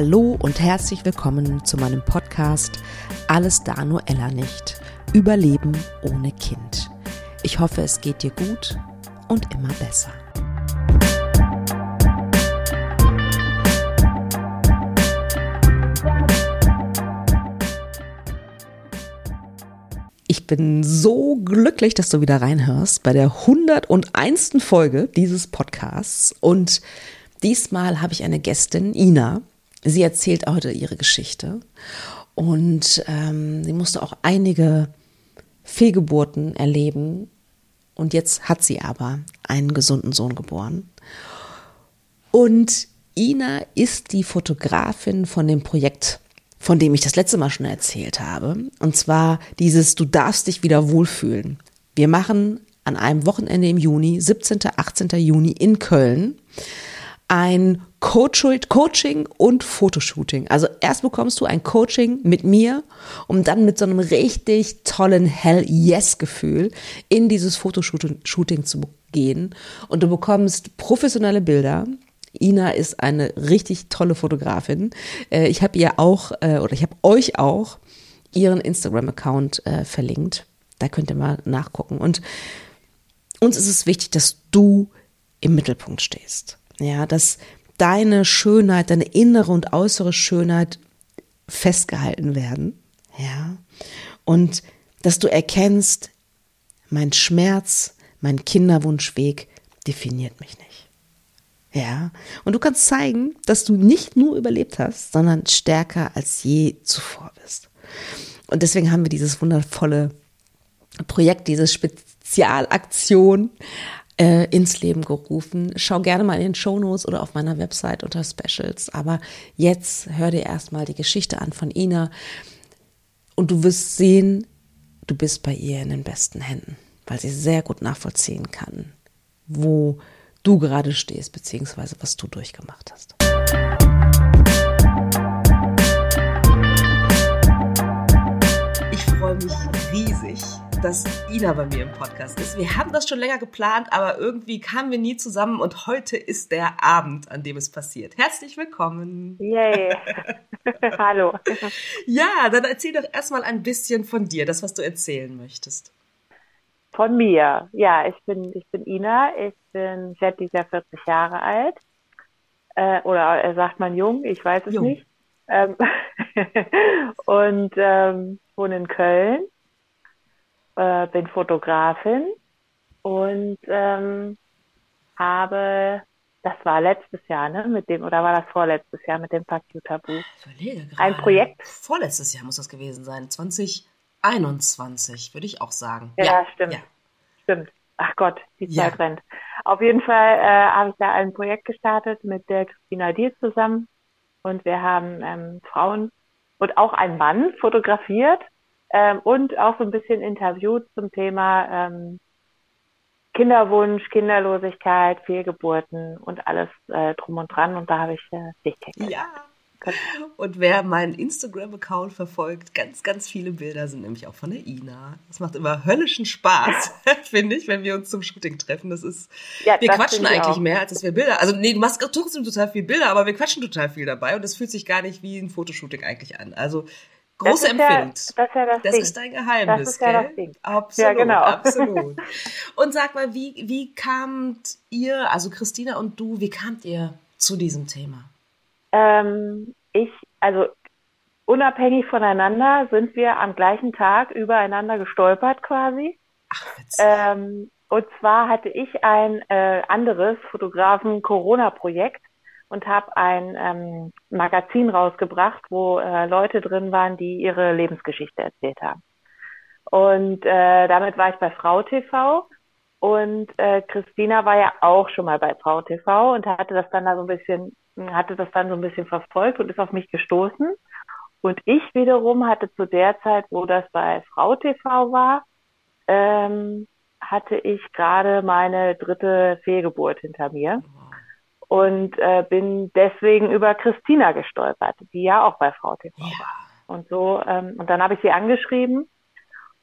Hallo und herzlich willkommen zu meinem Podcast Alles da nur Ella nicht. Überleben ohne Kind. Ich hoffe, es geht dir gut und immer besser. Ich bin so glücklich, dass du wieder reinhörst bei der 101. Folge dieses Podcasts. Und diesmal habe ich eine Gästin, Ina. Sie erzählt heute ihre Geschichte. Und ähm, sie musste auch einige Fehlgeburten erleben. Und jetzt hat sie aber einen gesunden Sohn geboren. Und Ina ist die Fotografin von dem Projekt von dem ich das letzte Mal schon erzählt habe. Und zwar dieses Du darfst dich wieder wohlfühlen. Wir machen an einem Wochenende im Juni, 17. 18. Juni in Köln, ein Coaching und Fotoshooting. Also erst bekommst du ein Coaching mit mir, um dann mit so einem richtig tollen Hell Yes Gefühl in dieses Fotoshooting zu gehen. Und du bekommst professionelle Bilder, Ina ist eine richtig tolle Fotografin. Äh, ich habe ihr auch, äh, oder ich habe euch auch ihren Instagram-Account äh, verlinkt. Da könnt ihr mal nachgucken. Und uns ist es wichtig, dass du im Mittelpunkt stehst. Ja, dass deine Schönheit, deine innere und äußere Schönheit festgehalten werden. Ja. Und dass du erkennst, mein Schmerz, mein Kinderwunschweg definiert mich nicht. Ja, und du kannst zeigen, dass du nicht nur überlebt hast, sondern stärker als je zuvor bist. Und deswegen haben wir dieses wundervolle Projekt, diese Spezialaktion äh, ins Leben gerufen. Schau gerne mal in den Shownotes oder auf meiner Website unter Specials. Aber jetzt hör dir erstmal die Geschichte an von Ina und du wirst sehen, du bist bei ihr in den besten Händen, weil sie sehr gut nachvollziehen kann, wo du gerade stehst, beziehungsweise was du durchgemacht hast. Ich freue mich riesig, dass Ina bei mir im Podcast ist. Wir haben das schon länger geplant, aber irgendwie kamen wir nie zusammen und heute ist der Abend, an dem es passiert. Herzlich willkommen. Yay. Hallo. Ja, dann erzähl doch erstmal ein bisschen von dir, das, was du erzählen möchtest. Von mir. Ja, ich bin, ich bin Ina. Ich bin, dieses Jahr 40 Jahre alt. Äh, oder er sagt man jung, ich weiß es jung. nicht. Ähm, und ähm, wohne in Köln. Äh, bin Fotografin und ähm, habe, das war letztes Jahr, ne, mit dem, oder war das vorletztes Jahr mit dem Pacu-Tabu? Ein Projekt. Vorletztes Jahr muss das gewesen sein, 20. 21, würde ich auch sagen. Ja, ja stimmt. Ja. Stimmt. Ach Gott, die Zeit ja. rennt. Auf jeden Fall äh, habe ich da ein Projekt gestartet mit der Christina Dier zusammen und wir haben ähm, Frauen und auch einen Mann fotografiert ähm, und auch so ein bisschen interviewt zum Thema ähm, Kinderwunsch, Kinderlosigkeit, Fehlgeburten und alles äh, drum und dran. Und da habe ich äh, dich kennengelernt. Ja, und wer meinen Instagram-Account verfolgt, ganz, ganz viele Bilder sind nämlich auch von der Ina. Das macht immer höllischen Spaß, finde ich, wenn wir uns zum Shooting treffen. Das ist, ja, wir das quatschen eigentlich auch. mehr, als dass wir Bilder, also nee, du machst trotzdem total viel Bilder, aber wir quatschen total viel dabei und das fühlt sich gar nicht wie ein Fotoshooting eigentlich an. Also, große Empfehlung. Ja, das, ist ja das, das ist dein Geheimnis, das ist ja Das Ding. Absolut, ja, genau. absolut. Und sag mal, wie, wie kamt ihr, also Christina und du, wie kamt ihr zu diesem Thema? Ähm, ich, also unabhängig voneinander sind wir am gleichen Tag übereinander gestolpert quasi. Ach, ähm, und zwar hatte ich ein äh, anderes Fotografen-Corona-Projekt und habe ein ähm, Magazin rausgebracht, wo äh, Leute drin waren, die ihre Lebensgeschichte erzählt haben. Und äh, damit war ich bei Frau TV und äh, Christina war ja auch schon mal bei Frau TV und hatte das dann da so ein bisschen hatte das dann so ein bisschen verfolgt und ist auf mich gestoßen. Und ich wiederum hatte zu der Zeit, wo das bei Frau TV war, ähm, hatte ich gerade meine dritte Fehlgeburt hinter mir und äh, bin deswegen über Christina gestolpert, die ja auch bei Frau TV ja. war. Und so ähm, und dann habe ich sie angeschrieben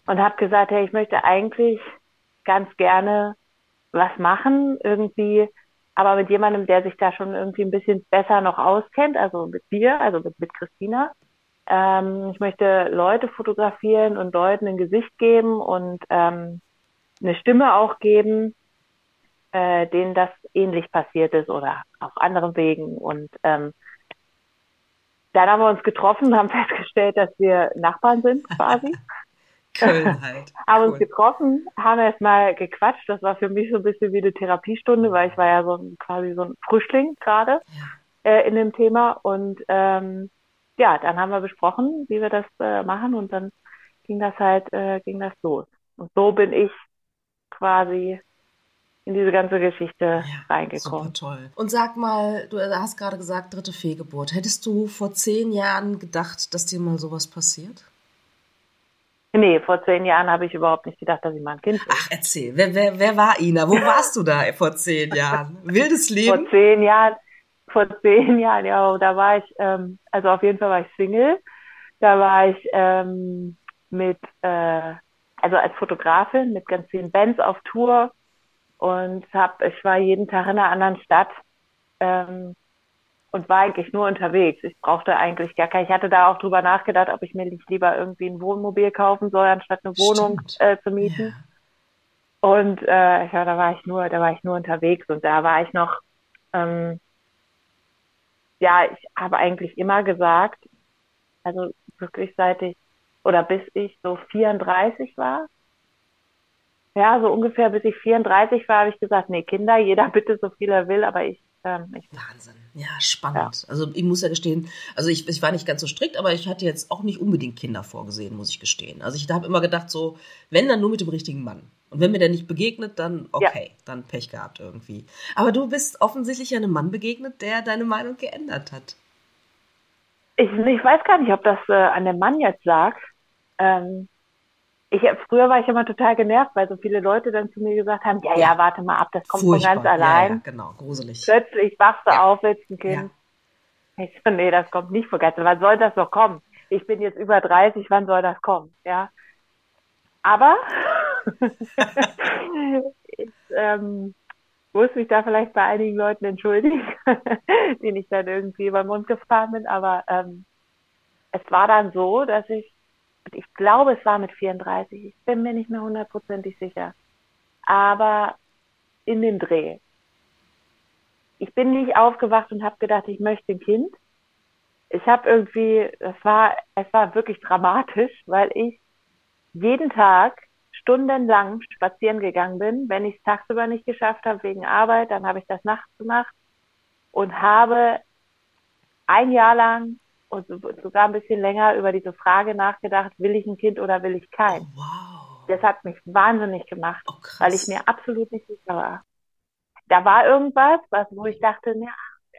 und habe gesagt, hey, ich möchte eigentlich ganz gerne was machen, irgendwie aber mit jemandem, der sich da schon irgendwie ein bisschen besser noch auskennt, also mit dir, also mit, mit Christina. Ähm, ich möchte Leute fotografieren und Leuten ein Gesicht geben und ähm, eine Stimme auch geben, äh, denen das ähnlich passiert ist oder auf anderen Wegen. Und ähm, dann haben wir uns getroffen, haben festgestellt, dass wir Nachbarn sind quasi. Köln halt. haben cool. uns getroffen, haben erst mal gequatscht. Das war für mich so ein bisschen wie eine Therapiestunde, weil ich war ja so ein, quasi so ein Frischling gerade ja. äh, in dem Thema. Und ähm, ja, dann haben wir besprochen, wie wir das äh, machen und dann ging das halt, äh, ging das los. Und so bin ich quasi in diese ganze Geschichte ja, reingekommen. Super toll. Und sag mal, du hast gerade gesagt, dritte Fehlgeburt. Hättest du vor zehn Jahren gedacht, dass dir mal sowas passiert? Nee, vor zehn Jahren habe ich überhaupt nicht gedacht, dass ich mal ein Kind bin. Ach, erzähl. Wer, wer, wer war Ina? Wo warst du da vor zehn Jahren? Wildes Leben? Vor zehn Jahren, vor zehn Jahren, ja, da war ich, ähm, also auf jeden Fall war ich Single. Da war ich ähm, mit, äh, also als Fotografin mit ganz vielen Bands auf Tour und hab, ich war jeden Tag in einer anderen Stadt ähm, und war eigentlich nur unterwegs. Ich brauchte eigentlich gar kein, ich hatte da auch drüber nachgedacht, ob ich mir nicht lieber irgendwie ein Wohnmobil kaufen soll, anstatt eine Wohnung äh, zu mieten. Ja. Und äh, ja, da war ich nur, da war ich nur unterwegs und da war ich noch, ähm, ja, ich habe eigentlich immer gesagt, also wirklich seit ich oder bis ich so 34 war, ja, so ungefähr bis ich 34 war, habe ich gesagt, nee, Kinder, jeder bitte so viel er will, aber ich ähm, ich Wahnsinn. Ja, spannend. Ja. Also ich muss ja gestehen, also ich, ich war nicht ganz so strikt, aber ich hatte jetzt auch nicht unbedingt Kinder vorgesehen, muss ich gestehen. Also ich habe immer gedacht, so, wenn dann nur mit dem richtigen Mann. Und wenn mir der nicht begegnet, dann okay, ja. dann Pech gehabt irgendwie. Aber du bist offensichtlich einem Mann begegnet, der deine Meinung geändert hat. Ich, ich weiß gar nicht, ob das äh, an dem Mann jetzt lag. Ähm, ich, früher war ich immer total genervt, weil so viele Leute dann zu mir gesagt haben, ja, ja, warte mal ab, das kommt Furchtbar. von ganz allein. Ja, ja, genau, gruselig. Plötzlich wachst du ja. auf, willst ein Kind. Ich so, nee, das kommt nicht von ganz allein. Wann soll das noch kommen? Ich bin jetzt über 30, wann soll das kommen? Ja. Aber ich ähm, muss mich da vielleicht bei einigen Leuten entschuldigen, denen ich dann irgendwie über den Mund gefahren bin, aber ähm, es war dann so, dass ich ich glaube, es war mit 34, ich bin mir nicht mehr hundertprozentig sicher. Aber in dem Dreh. Ich bin nicht aufgewacht und habe gedacht, ich möchte ein Kind. Ich habe irgendwie, es war, es war wirklich dramatisch, weil ich jeden Tag stundenlang spazieren gegangen bin. Wenn ich es tagsüber nicht geschafft habe wegen Arbeit, dann habe ich das nachts gemacht und habe ein Jahr lang und sogar ein bisschen länger über diese Frage nachgedacht, will ich ein Kind oder will ich kein? Oh, wow. Das hat mich wahnsinnig gemacht, oh, weil ich mir absolut nicht sicher war. Da war irgendwas, was, wo ich dachte, ja,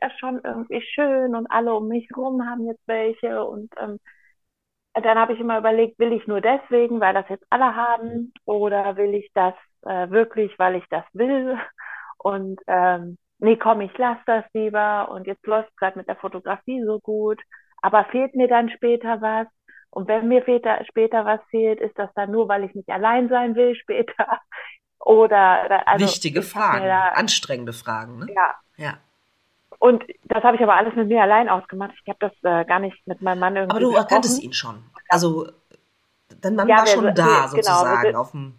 ist schon irgendwie schön und alle um mich rum haben jetzt welche und ähm, dann habe ich immer überlegt, will ich nur deswegen, weil das jetzt alle haben oder will ich das äh, wirklich, weil ich das will und ähm, nee, komm, ich lass das lieber und jetzt läuft es gerade mit der Fotografie so gut aber fehlt mir dann später was? Und wenn mir später, später was fehlt, ist das dann nur, weil ich nicht allein sein will später? Oder also wichtige Fragen, da, anstrengende Fragen, ne? Ja. Ja. Und das habe ich aber alles mit mir allein ausgemacht. Ich habe das äh, gar nicht mit meinem Mann irgendwie. Aber du gesprochen. erkanntest ihn schon. Also dein Mann ja, war schon wir, da wir, genau, sozusagen genau, auf dem,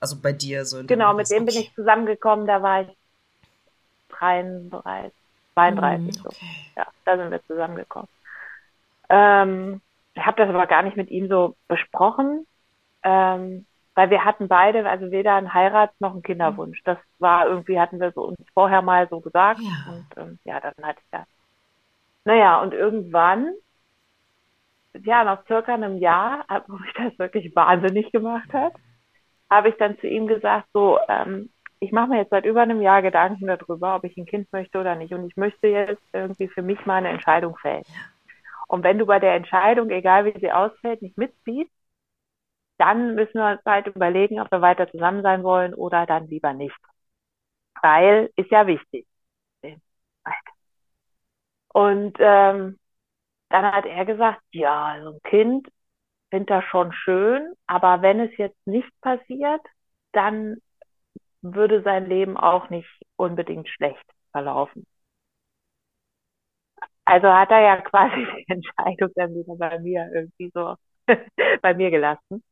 also bei dir so. Genau, mit dem bin ich zusammengekommen. Da war ich 33, 32. Mm, okay. so. Ja, da sind wir zusammengekommen. Ähm, ich habe das aber gar nicht mit ihm so besprochen, ähm, weil wir hatten beide, also weder einen Heirat noch einen Kinderwunsch. Das war irgendwie, hatten wir so uns vorher mal so gesagt. Ja. Und ähm, ja, dann hatte ich das. Naja, und irgendwann, ja, nach circa einem Jahr, wo mich das wirklich wahnsinnig gemacht hat, habe ich dann zu ihm gesagt, so, ähm, ich mache mir jetzt seit über einem Jahr Gedanken darüber, ob ich ein Kind möchte oder nicht. Und ich möchte jetzt irgendwie für mich mal eine Entscheidung fällen. Ja. Und wenn du bei der Entscheidung, egal wie sie ausfällt, nicht mitziehst, dann müssen wir uns halt überlegen, ob wir weiter zusammen sein wollen oder dann lieber nicht. Weil ist ja wichtig. Und ähm, dann hat er gesagt, ja, so ein Kind finde das schon schön, aber wenn es jetzt nicht passiert, dann würde sein Leben auch nicht unbedingt schlecht verlaufen. Also hat er ja quasi die Entscheidung dann wieder bei mir irgendwie so bei mir gelassen.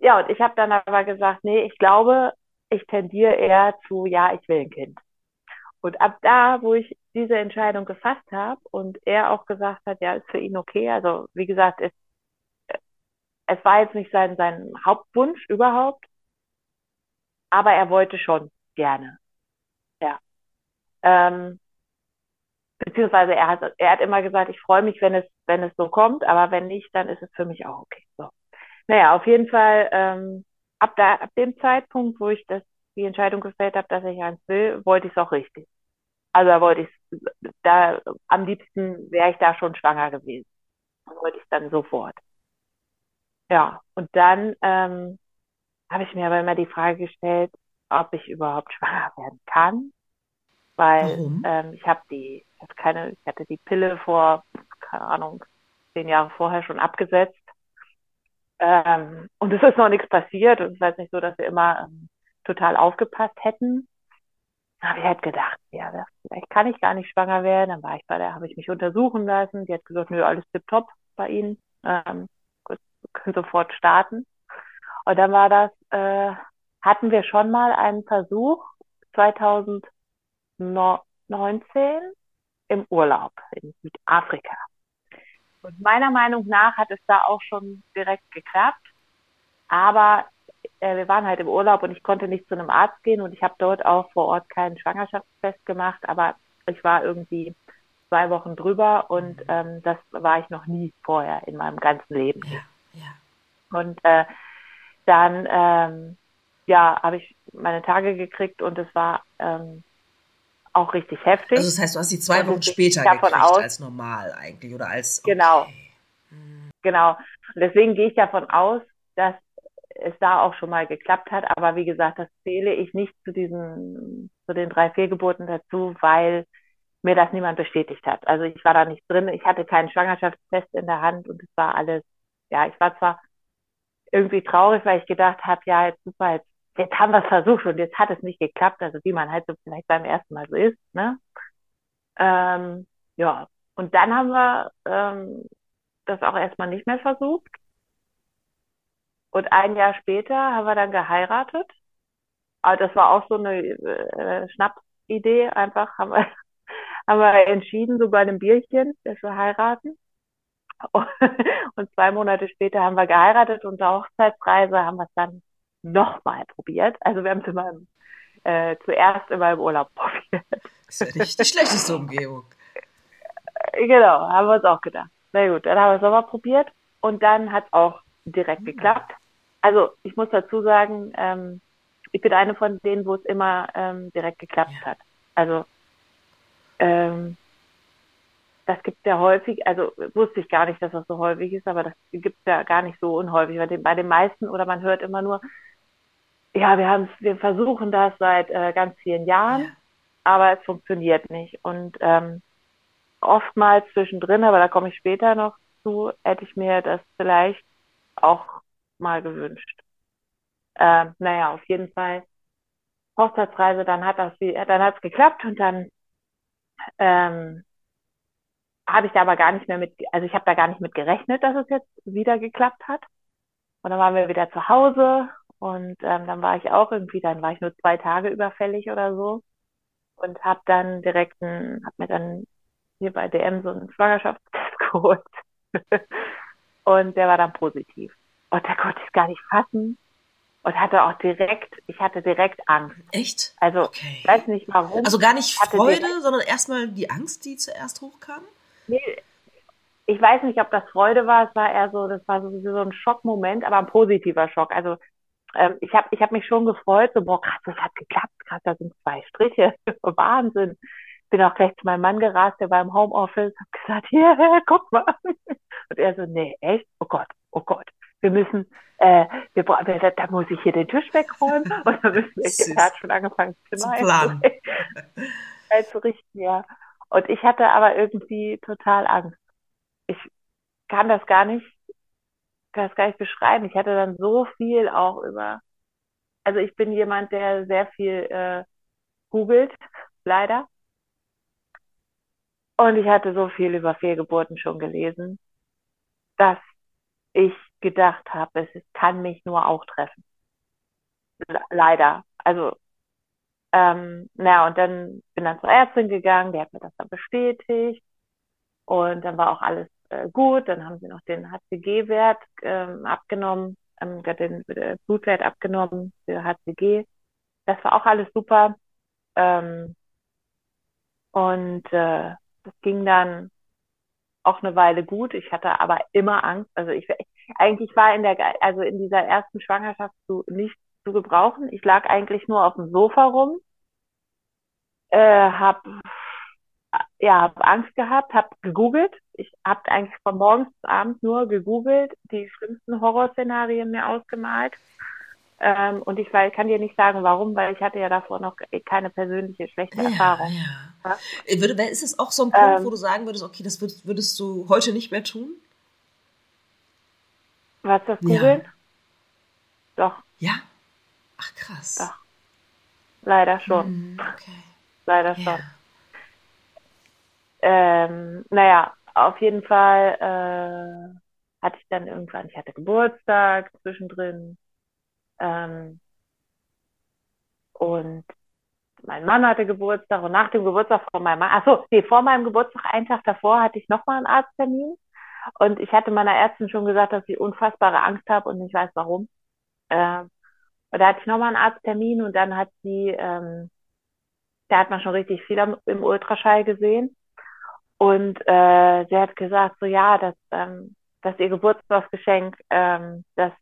Ja, und ich habe dann aber gesagt, nee, ich glaube, ich tendiere eher zu, ja, ich will ein Kind. Und ab da, wo ich diese Entscheidung gefasst habe und er auch gesagt hat, ja, ist für ihn okay. Also wie gesagt, es, es war jetzt nicht sein, sein Hauptwunsch überhaupt, aber er wollte schon gerne. Ja. Ähm, beziehungsweise er hat, er hat immer gesagt, ich freue mich, wenn es, wenn es so kommt, aber wenn nicht, dann ist es für mich auch okay. So. Naja, auf jeden Fall, ähm, ab da, ab dem Zeitpunkt, wo ich das, die Entscheidung gefällt habe, dass ich eins will, wollte ich es auch richtig. Also da wollte ich, da, am liebsten wäre ich da schon schwanger gewesen. Da wollte ich dann sofort. Ja, und dann, ähm, habe ich mir aber immer die Frage gestellt, ob ich überhaupt schwanger werden kann. Weil ähm, ich habe die, ich hatte keine, ich hatte die Pille vor, keine Ahnung, zehn Jahre vorher schon abgesetzt. Ähm, und es ist noch nichts passiert und es ist halt nicht so, dass wir immer ähm, total aufgepasst hätten. Habe ich halt gedacht, ja, vielleicht kann ich gar nicht schwanger werden. Dann war ich bei der, habe ich mich untersuchen lassen. Die hat gesagt, nö, alles tipptopp bei Ihnen. Ähm, können sofort starten. Und dann war das, äh, hatten wir schon mal einen Versuch 2019 im Urlaub in Südafrika. Und meiner Meinung nach hat es da auch schon direkt geklappt. Aber äh, wir waren halt im Urlaub und ich konnte nicht zu einem Arzt gehen und ich habe dort auch vor Ort keinen Schwangerschaftstest gemacht, aber ich war irgendwie zwei Wochen drüber und ähm, das war ich noch nie vorher in meinem ganzen Leben. Ja, ja. Und äh, dann ähm, ja, habe ich meine Tage gekriegt und es war ähm, auch richtig heftig. Also das heißt, du hast sie zwei Wochen später gekriegt aus, als normal eigentlich oder als okay. genau genau. Und deswegen gehe ich davon aus, dass es da auch schon mal geklappt hat. Aber wie gesagt, das zähle ich nicht zu diesen zu den drei Fehlgeburten dazu, weil mir das niemand bestätigt hat. Also ich war da nicht drin. Ich hatte keinen Schwangerschaftstest in der Hand und es war alles. Ja, ich war zwar irgendwie traurig, weil ich gedacht habe, ja, jetzt super, jetzt, jetzt haben wir es versucht und jetzt hat es nicht geklappt, also wie man halt so vielleicht beim ersten Mal so ist, ne? Ähm, ja, und dann haben wir ähm, das auch erstmal nicht mehr versucht. Und ein Jahr später haben wir dann geheiratet. Aber das war auch so eine äh, Schnappidee, einfach haben wir, haben wir entschieden, so bei einem Bierchen, dass wir heiraten. Und zwei Monate später haben wir geheiratet und der Hochzeitsreise haben wir es dann nochmal probiert. Also wir haben es immer äh, zuerst immer im Urlaub probiert. Das ist ja nicht die schlechteste Umgebung. Genau, haben wir uns auch gedacht. Na gut, dann haben wir es nochmal probiert und dann hat es auch direkt geklappt. Also ich muss dazu sagen, ähm, ich bin eine von denen, wo es immer ähm, direkt geklappt ja. hat. Also ähm, das gibt ja häufig, also wusste ich gar nicht, dass das so häufig ist, aber das gibt es ja gar nicht so unhäufig. Bei den, bei den meisten oder man hört immer nur, ja, wir haben wir versuchen das seit äh, ganz vielen Jahren, ja. aber es funktioniert nicht. Und ähm, oftmals zwischendrin, aber da komme ich später noch zu, hätte ich mir das vielleicht auch mal gewünscht. Ähm, naja, auf jeden Fall Hochzeitsreise, dann hat das, dann hat es geklappt und dann ähm, habe ich da aber gar nicht mehr mit, also ich habe da gar nicht mit gerechnet, dass es jetzt wieder geklappt hat. Und dann waren wir wieder zu Hause und ähm, dann war ich auch irgendwie, dann war ich nur zwei Tage überfällig oder so und habe dann direkt ein, hab mir dann hier bei DM so einen Schwangerschaftstest geholt und der war dann positiv. Und da konnte ich gar nicht fassen und hatte auch direkt, ich hatte direkt Angst. Echt? Also, okay. ich weiß nicht warum. Also gar nicht Freude, sondern erstmal die Angst, die zuerst hochkam? Nee, ich weiß nicht, ob das Freude war. Es war eher so, das war so, so ein Schockmoment, aber ein positiver Schock. Also ähm, ich habe ich hab mich schon gefreut, so, boah, krass, das hat geklappt, krass, da sind zwei Striche. Wahnsinn. Bin auch gleich zu meinem Mann gerast, der war im Homeoffice, hab gesagt, hier, guck mal. Und er so, nee, echt? Oh Gott, oh Gott. Wir müssen, äh, wir, wir, da muss ich hier den Tisch wegräumen und dann müssen wir, er hat schon angefangen zu, planen. Also richten, ja. Und ich hatte aber irgendwie total Angst. Ich kann das gar nicht, kann das gar nicht beschreiben. Ich hatte dann so viel auch über, also ich bin jemand, der sehr viel äh, googelt leider. Und ich hatte so viel über Fehlgeburten schon gelesen, dass ich gedacht habe, es kann mich nur auch treffen. Leider. Also, ähm, na, und dann bin dann zur Ärztin gegangen, die hat mir das dann bestätigt. Und dann war auch alles äh, gut. Dann haben sie noch den HCG-Wert ähm, abgenommen, ähm, den äh, Blutwert abgenommen für HCG. Das war auch alles super. Ähm, und äh, das ging dann auch eine Weile gut. Ich hatte aber immer Angst. Also ich eigentlich war in der also in dieser ersten Schwangerschaft zu, nicht zu gebrauchen. Ich lag eigentlich nur auf dem Sofa rum, äh, habe ja hab Angst gehabt, habe gegoogelt. Ich habe eigentlich von morgens bis abends nur gegoogelt, die schlimmsten Horrorszenarien mir ausgemalt. Ähm, und ich kann dir nicht sagen, warum, weil ich hatte ja davor noch keine persönliche schlechte ja, Erfahrung. Ja. ja. Äh, würde, ist es auch so ein Punkt, ähm, wo du sagen würdest, okay, das würdest, würdest, du heute nicht mehr tun? Was, das Googeln? Ja. Doch. Ja? Ach, krass. Doch. Leider schon. Hm, okay. Leider schon. Ähm, naja, auf jeden Fall äh, hatte ich dann irgendwann, ich hatte Geburtstag zwischendrin ähm, und mein Mann hatte Geburtstag und nach dem Geburtstag von meinem Mann, ach so, nee, vor meinem Geburtstag, einen Tag davor, hatte ich nochmal einen Arzttermin. Und ich hatte meiner Ärztin schon gesagt, dass ich unfassbare Angst habe und nicht weiß warum. Ähm, und da hatte ich nochmal einen Arzttermin und dann hat sie, ähm, da hat man schon richtig viel am, im Ultraschall gesehen. Und äh, sie hat gesagt, so ja, dass, ähm, dass ihr Geburtstagsgeschenk, ähm, das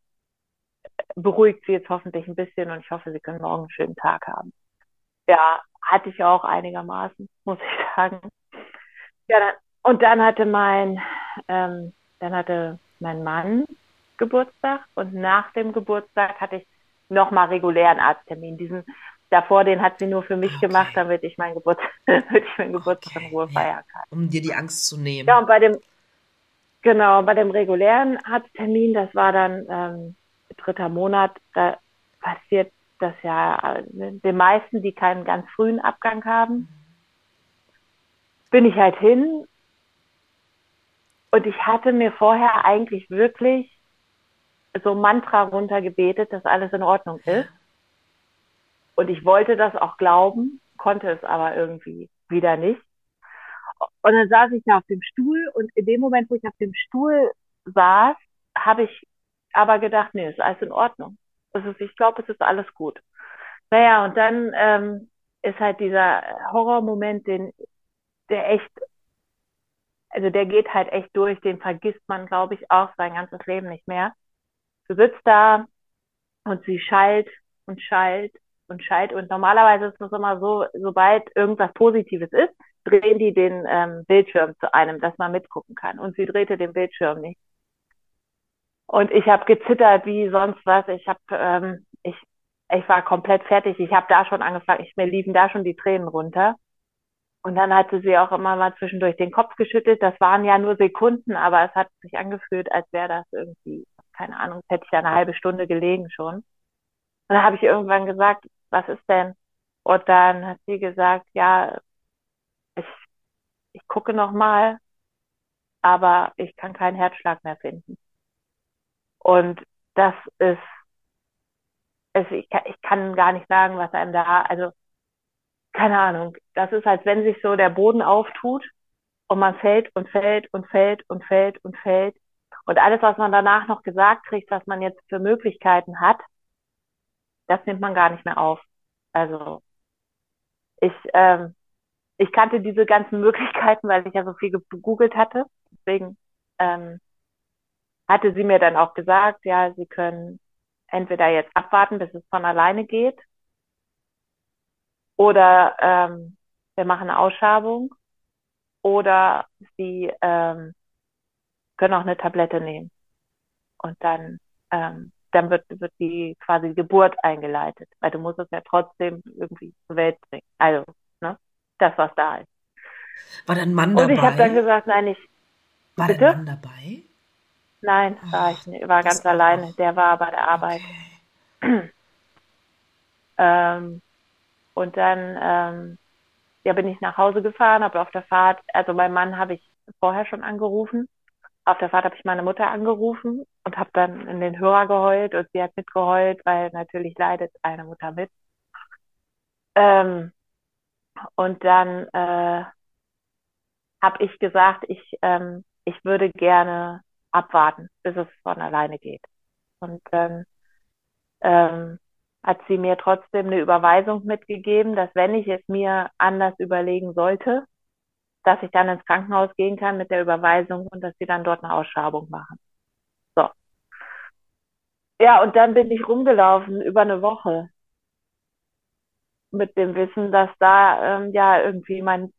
beruhigt sie jetzt hoffentlich ein bisschen und ich hoffe, sie können morgen einen schönen Tag haben. Ja, hatte ich auch einigermaßen, muss ich sagen. Ja, dann, und dann hatte mein, ähm, dann hatte mein Mann Geburtstag und nach dem Geburtstag hatte ich nochmal regulären Arzttermin. Diesen davor, den hat sie nur für mich okay. gemacht, damit ich meinen Geburt, damit ich meinen Geburtstag okay. in Ruhe feiern kann. Um dir die Angst zu nehmen. Ja, und bei dem, genau, bei dem regulären Arzttermin, das war dann ähm, dritter Monat, da passiert das ja den meisten, die keinen ganz frühen Abgang haben. Bin ich halt hin und ich hatte mir vorher eigentlich wirklich so Mantra runtergebetet, dass alles in Ordnung ist. Und ich wollte das auch glauben, konnte es aber irgendwie wieder nicht. Und dann saß ich da auf dem Stuhl und in dem Moment, wo ich auf dem Stuhl saß, habe ich aber gedacht, nee, ist alles in Ordnung. Also ich glaube, es ist alles gut. Naja, und dann ähm, ist halt dieser Horrormoment, den, der echt, also der geht halt echt durch, den vergisst man, glaube ich, auch sein ganzes Leben nicht mehr. Du sitzt da und sie schallt und schallt und schallt und normalerweise ist es immer so, sobald irgendwas Positives ist, drehen die den ähm, Bildschirm zu einem, dass man mitgucken kann. Und sie drehte den Bildschirm nicht. Und ich habe gezittert wie sonst was. Ich habe, ähm, ich, ich war komplett fertig. Ich habe da schon angefangen. Ich mir liefen da schon die Tränen runter. Und dann hatte sie auch immer mal zwischendurch den Kopf geschüttelt. Das waren ja nur Sekunden, aber es hat sich angefühlt, als wäre das irgendwie, keine Ahnung, hätte ich ja eine halbe Stunde gelegen schon. Und dann habe ich irgendwann gesagt, was ist denn? Und dann hat sie gesagt, ja, ich, ich gucke noch mal, aber ich kann keinen Herzschlag mehr finden. Und das ist, also ich, ich kann gar nicht sagen, was einem da, also keine Ahnung, das ist, als wenn sich so der Boden auftut und man fällt und fällt und fällt und fällt und fällt. Und alles, was man danach noch gesagt kriegt, was man jetzt für Möglichkeiten hat, das nimmt man gar nicht mehr auf. Also ich, ähm, ich kannte diese ganzen Möglichkeiten, weil ich ja so viel gegoogelt hatte. Deswegen ähm, hatte sie mir dann auch gesagt, ja, sie können entweder jetzt abwarten, bis es von alleine geht, oder ähm, wir machen eine Ausschabung, oder sie ähm, können auch eine Tablette nehmen. Und dann, ähm, dann wird, wird die quasi Geburt eingeleitet, weil du musst es ja trotzdem irgendwie zur Welt bringen. Also, ne, das, was da ist. War dein Mann dabei? Und ich habe dann gesagt, nein, ich. War bitte? dein Mann dabei? Nein, war ich nicht. War ganz alleine. Der war bei der Arbeit. Okay. ähm, und dann ähm, ja, bin ich nach Hause gefahren, habe auf der Fahrt, also mein Mann habe ich vorher schon angerufen. Auf der Fahrt habe ich meine Mutter angerufen und habe dann in den Hörer geheult und sie hat mitgeheult, weil natürlich leidet eine Mutter mit. Ähm, und dann äh, habe ich gesagt, ich, ähm, ich würde gerne abwarten, bis es von alleine geht. Und dann ähm, hat sie mir trotzdem eine Überweisung mitgegeben, dass wenn ich es mir anders überlegen sollte, dass ich dann ins Krankenhaus gehen kann mit der Überweisung und dass sie dann dort eine Ausschabung machen. So. Ja, und dann bin ich rumgelaufen über eine Woche mit dem Wissen, dass da ähm, ja irgendwie mein,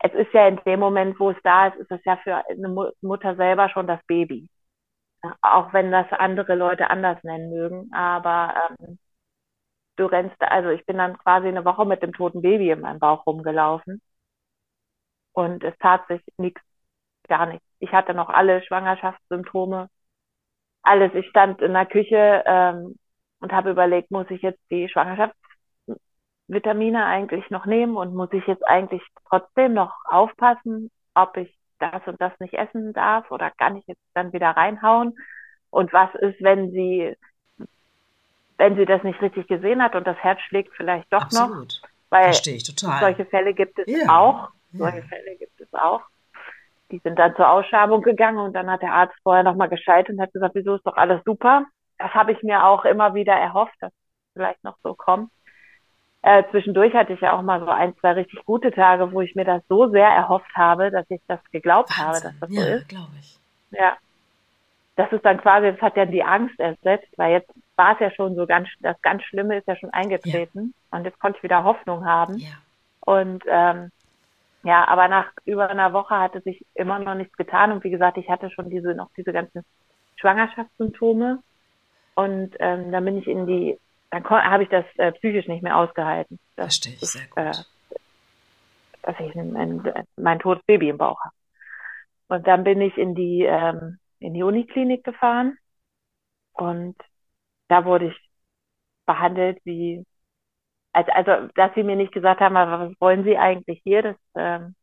es ist ja in dem Moment, wo es da ist, ist es ja für eine Mutter selber schon das Baby. Auch wenn das andere Leute anders nennen mögen, aber ähm, du rennst, also ich bin dann quasi eine Woche mit dem toten Baby in meinem Bauch rumgelaufen und es tat sich nichts, gar nichts. Ich hatte noch alle Schwangerschaftssymptome, alles. Ich stand in der Küche ähm, und habe überlegt, muss ich jetzt die Schwangerschaftsvitamine eigentlich noch nehmen und muss ich jetzt eigentlich trotzdem noch aufpassen, ob ich das und das nicht essen darf oder kann ich jetzt dann wieder reinhauen? Und was ist, wenn sie wenn sie das nicht richtig gesehen hat und das Herz schlägt vielleicht doch Absolut. noch. Weil Verstehe ich total. Solche Fälle gibt es ja. auch. Solche ja. Fälle gibt es auch. Die sind dann zur Ausschabung gegangen und dann hat der Arzt vorher nochmal gescheit und hat gesagt, wieso ist doch alles super. Das habe ich mir auch immer wieder erhofft, dass es vielleicht noch so kommt. Äh, zwischendurch hatte ich ja auch mal so ein, zwei richtig gute Tage, wo ich mir das so sehr erhofft habe, dass ich das geglaubt Wahnsinn. habe, dass das ja, so ist. glaube ich. Ja. Das ist dann quasi, das hat ja die Angst ersetzt, weil jetzt war es ja schon so ganz, das ganz Schlimme ist ja schon eingetreten ja. und jetzt konnte ich wieder Hoffnung haben. Ja. Und ähm, ja, aber nach über einer Woche hatte sich immer noch nichts getan und wie gesagt, ich hatte schon diese noch diese ganzen Schwangerschaftssymptome und ähm, dann bin ich in die, dann habe ich das äh, psychisch nicht mehr ausgehalten. Das, Verstehe ich sehr gut. Äh, dass ich ein, ein, mein totes Baby im Bauch habe. Und dann bin ich in die ähm, in die Uniklinik gefahren und da wurde ich behandelt wie, also, also dass sie mir nicht gesagt haben, was wollen Sie eigentlich hier? Das, ähm,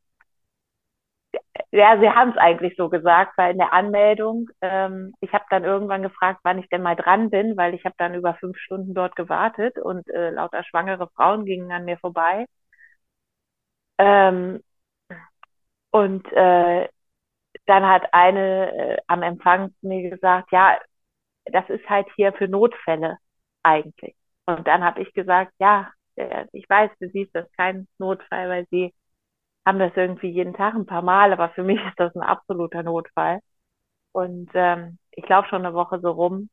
ja, sie haben es eigentlich so gesagt, weil in der Anmeldung, ähm, ich habe dann irgendwann gefragt, wann ich denn mal dran bin, weil ich habe dann über fünf Stunden dort gewartet und äh, lauter schwangere Frauen gingen an mir vorbei. Ähm, und äh, dann hat eine äh, am Empfang mir gesagt, ja, das ist halt hier für Notfälle eigentlich. Und dann habe ich gesagt, ja, äh, ich weiß, für Sie ist das kein Notfall, weil Sie haben das irgendwie jeden Tag ein paar Mal, aber für mich ist das ein absoluter Notfall. Und ähm, ich laufe schon eine Woche so rum.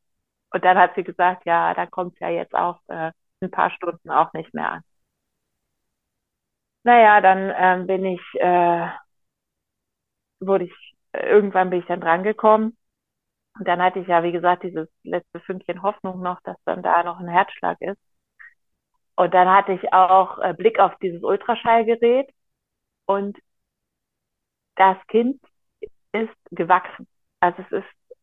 Und dann hat sie gesagt, ja, dann kommt ja jetzt auch äh, ein paar Stunden auch nicht mehr an. Naja, dann ähm, bin ich, äh, wurde ich, irgendwann bin ich dann drangekommen und dann hatte ich ja, wie gesagt, dieses letzte Fünkchen Hoffnung noch, dass dann da noch ein Herzschlag ist. Und dann hatte ich auch äh, Blick auf dieses Ultraschallgerät und das Kind ist gewachsen. Also es ist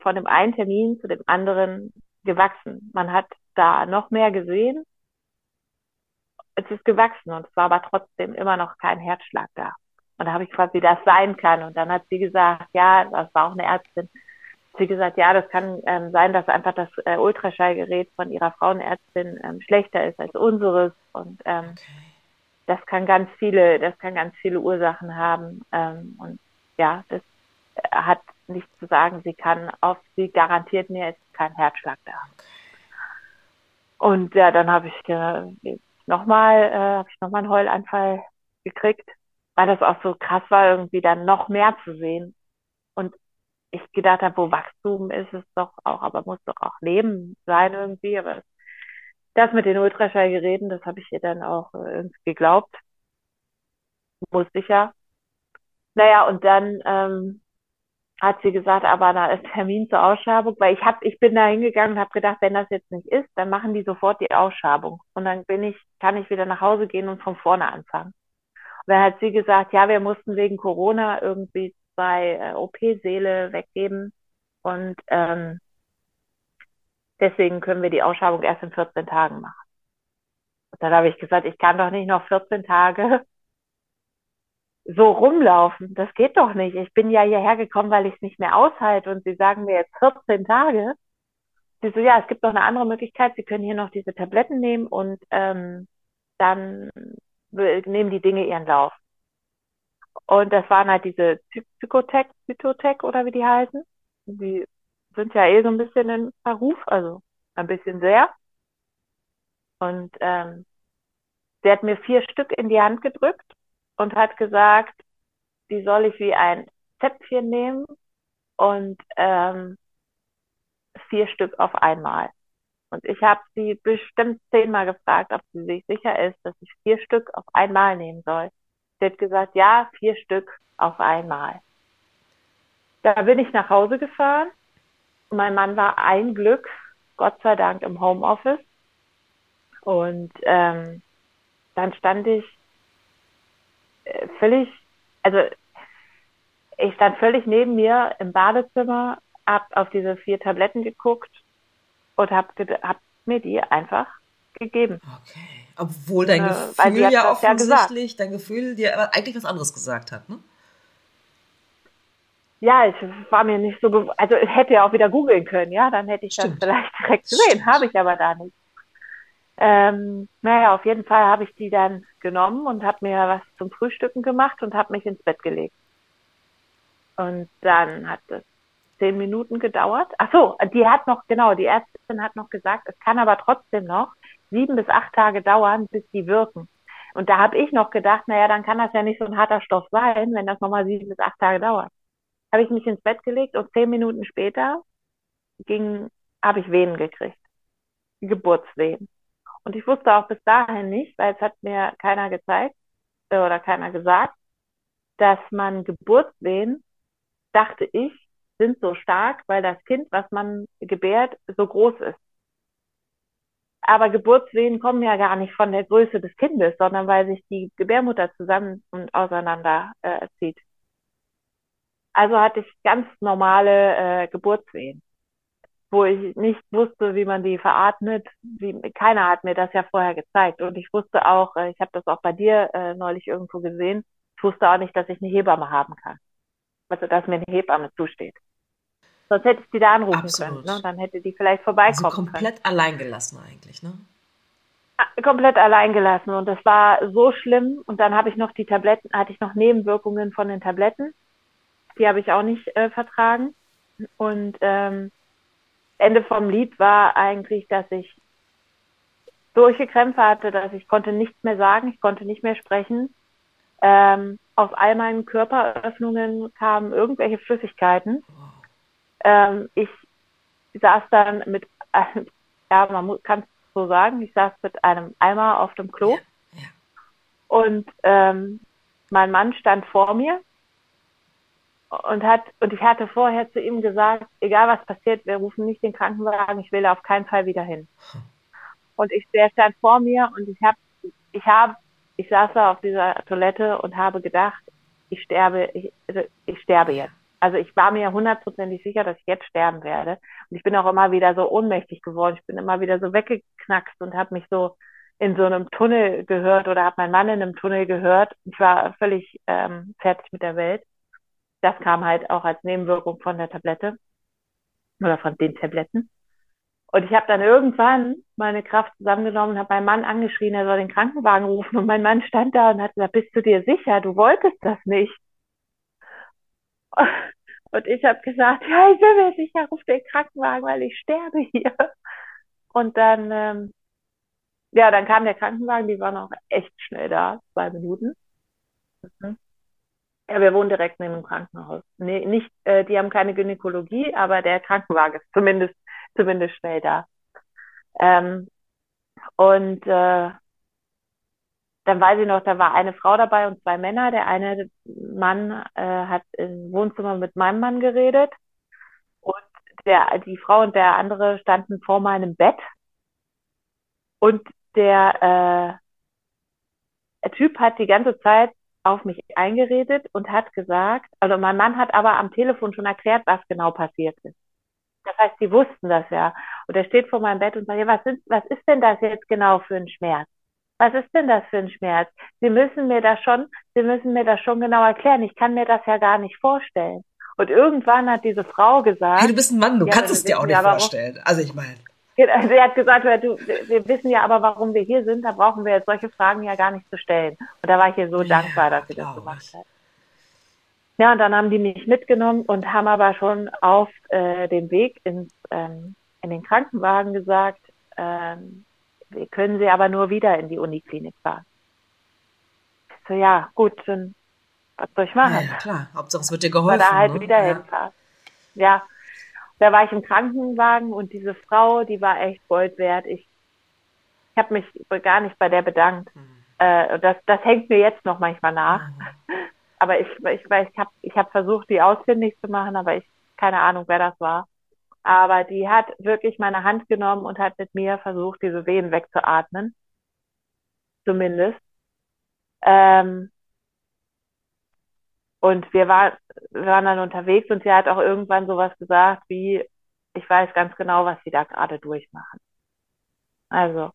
von dem einen Termin zu dem anderen gewachsen. Man hat da noch mehr gesehen. Es ist gewachsen und es war aber trotzdem immer noch kein Herzschlag da. Und da habe ich quasi, wie das sein kann. Und dann hat sie gesagt, ja, das war auch eine Ärztin, sie gesagt, ja, das kann ähm, sein, dass einfach das äh, Ultraschallgerät von ihrer Frauenärztin ähm, schlechter ist als unseres und ähm, okay. das kann ganz viele, das kann ganz viele Ursachen haben ähm, und ja, das äh, hat nichts zu sagen. Sie kann auf, sie garantiert mir, es ist kein Herzschlag da. Okay. Und ja, dann habe ich äh, nochmal, äh, habe ich nochmal einen Heulanfall gekriegt, weil das auch so krass war, irgendwie dann noch mehr zu sehen. Und ich gedacht habe, wo Wachstum ist es doch auch, aber muss doch auch Leben sein irgendwie. Aber das mit den Ultraschallgeräten, das habe ich ihr dann auch äh, irgendwie geglaubt. Musste ich ja. Naja, und dann ähm, hat sie gesagt, aber da ist Termin zur Ausschabung, weil ich hab, ich bin da hingegangen und habe gedacht, wenn das jetzt nicht ist, dann machen die sofort die Ausschabung. Und dann bin ich, kann ich wieder nach Hause gehen und von vorne anfangen. Und dann hat sie gesagt, ja, wir mussten wegen Corona irgendwie zwei äh, OP-Säle weggeben und ähm, deswegen können wir die Ausschabung erst in 14 Tagen machen. Und dann habe ich gesagt, ich kann doch nicht noch 14 Tage so rumlaufen, das geht doch nicht. Ich bin ja hierher gekommen, weil ich es nicht mehr aushalte und Sie sagen mir jetzt 14 Tage. Sie so, ja, es gibt noch eine andere Möglichkeit. Sie können hier noch diese Tabletten nehmen und ähm, dann nehmen die Dinge ihren Lauf. Und das waren halt diese Psychotech, Psychotech oder wie die heißen. Die sind ja eh so ein bisschen in Verruf, also ein bisschen sehr. Und ähm, der hat mir vier Stück in die Hand gedrückt und hat gesagt, die soll ich wie ein Zäpfchen nehmen und ähm, vier Stück auf einmal. Und ich habe sie bestimmt zehnmal gefragt, ob sie sich sicher ist, dass ich vier Stück auf einmal nehmen soll. Hat gesagt, ja, vier Stück auf einmal. Da bin ich nach Hause gefahren. Mein Mann war ein Glück, Gott sei Dank, im Homeoffice. Und ähm, dann stand ich äh, völlig, also ich stand völlig neben mir im Badezimmer, hab auf diese vier Tabletten geguckt und hab, hab mir die einfach gegeben. Okay. Obwohl dein äh, Gefühl ja offensichtlich, ja dein Gefühl dir eigentlich was anderes gesagt hat, ne? Ja, es war mir nicht so, also ich hätte ja auch wieder googeln können, ja, dann hätte ich Stimmt. das vielleicht direkt gesehen, habe ich aber da nicht. Ähm, naja, auf jeden Fall habe ich die dann genommen und habe mir was zum Frühstücken gemacht und habe mich ins Bett gelegt. Und dann hat es zehn Minuten gedauert. Ach so, die hat noch, genau, die Ärztin hat noch gesagt, es kann aber trotzdem noch sieben bis acht Tage dauern, bis die wirken. Und da habe ich noch gedacht, naja, dann kann das ja nicht so ein harter Stoff sein, wenn das nochmal sieben bis acht Tage dauert. Habe ich mich ins Bett gelegt und zehn Minuten später ging, habe ich Wehen gekriegt. Geburtswehen. Und ich wusste auch bis dahin nicht, weil es hat mir keiner gezeigt äh, oder keiner gesagt, dass man Geburtswehen, dachte ich, sind so stark, weil das Kind, was man gebärt, so groß ist. Aber Geburtswehen kommen ja gar nicht von der Größe des Kindes, sondern weil sich die Gebärmutter zusammen und auseinander äh, zieht. Also hatte ich ganz normale äh, Geburtswehen wo ich nicht wusste, wie man die veratmet. Wie, keiner hat mir das ja vorher gezeigt. Und ich wusste auch, äh, ich habe das auch bei dir äh, neulich irgendwo gesehen, ich wusste auch nicht, dass ich eine Hebamme haben kann. Also, dass mir eine Hebamme zusteht. Sonst hätte ich die da anrufen Absolut. können. Ne? Dann hätte die vielleicht vorbeikommen also komplett können. alleingelassen eigentlich, ne? Ah, komplett alleingelassen. Und das war so schlimm. Und dann habe ich noch die Tabletten, hatte ich noch Nebenwirkungen von den Tabletten. Die habe ich auch nicht äh, vertragen. Und ähm, Ende vom Lied war eigentlich, dass ich solche Krämpfe hatte, dass ich konnte nichts mehr sagen, ich konnte nicht mehr sprechen. Ähm, aus all meinen Körperöffnungen kamen irgendwelche Flüssigkeiten. Ähm, ich saß dann mit, äh, ja, man kann es so sagen, ich saß mit einem Eimer auf dem Klo. Ja, ja. Und ähm, mein Mann stand vor mir und hat und ich hatte vorher zu ihm gesagt, egal was passiert, wir rufen nicht den Krankenwagen, ich will da auf keinen Fall wieder hin. Und ich der stand vor mir und ich habe ich habe ich saß da auf dieser Toilette und habe gedacht, ich sterbe ich, also ich sterbe jetzt. Also ich war mir hundertprozentig sicher, dass ich jetzt sterben werde. Und ich bin auch immer wieder so ohnmächtig geworden. Ich bin immer wieder so weggeknackst und habe mich so in so einem Tunnel gehört oder habe meinen Mann in einem Tunnel gehört. Ich war völlig ähm, fertig mit der Welt. Das kam halt auch als Nebenwirkung von der Tablette oder von den Tabletten. Und ich habe dann irgendwann meine Kraft zusammengenommen und habe meinen Mann angeschrien, er soll den Krankenwagen rufen. Und mein Mann stand da und hat gesagt, bist du dir sicher? Du wolltest das nicht. Und ich habe gesagt, ja, ich bin mir sicher, ruf den Krankenwagen, weil ich sterbe hier. Und dann, ähm, ja, dann kam der Krankenwagen, die waren auch echt schnell da, zwei Minuten. Mhm. Ja, wir wohnen direkt neben dem Krankenhaus. Nee, nicht, äh, die haben keine Gynäkologie, aber der Krankenwagen ist zumindest, zumindest schnell da. Ähm, und äh, dann weiß ich noch, da war eine Frau dabei und zwei Männer. Der eine Mann äh, hat im Wohnzimmer mit meinem Mann geredet und der, die Frau und der andere standen vor meinem Bett und der, äh, der Typ hat die ganze Zeit auf mich eingeredet und hat gesagt, also mein Mann hat aber am Telefon schon erklärt, was genau passiert ist. Das heißt, sie wussten das ja. Und er steht vor meinem Bett und sagt, ja, was, sind, was ist denn das jetzt genau für ein Schmerz? Was ist denn das für ein Schmerz? Sie müssen mir das schon, Sie müssen mir das schon genau erklären. Ich kann mir das ja gar nicht vorstellen. Und irgendwann hat diese Frau gesagt. Hey, du bist ein Mann, du ja, kannst es dir auch nicht vorstellen. Also ich meine. Sie hat gesagt, du, wir wissen ja aber, warum wir hier sind, da brauchen wir jetzt solche Fragen ja gar nicht zu stellen. Und da war ich ihr so ja, dankbar, dass sie das gemacht hat. Ja, und dann haben die mich mitgenommen und haben aber schon auf äh, dem Weg ins, ähm, in den Krankenwagen gesagt, ähm, können sie aber nur wieder in die Uniklinik fahren. So, ja, gut, dann was soll ich machen? Ja, klar, Hauptsache es wird dir geholfen. Da halt ne? wieder ja. hinfahren. Ja, da war ich im Krankenwagen und diese Frau, die war echt Gold wert. Ich, ich habe mich gar nicht bei der bedankt. Mhm. Äh, das, das hängt mir jetzt noch manchmal nach. Mhm. Aber ich, ich weiß, ich habe ich hab versucht, die ausfindig zu machen, aber ich keine Ahnung, wer das war. Aber die hat wirklich meine Hand genommen und hat mit mir versucht, diese Wehen wegzuatmen. Zumindest. Ähm, und wir, war, wir waren dann unterwegs und sie hat auch irgendwann sowas gesagt wie, ich weiß ganz genau, was sie da gerade durchmachen. Also,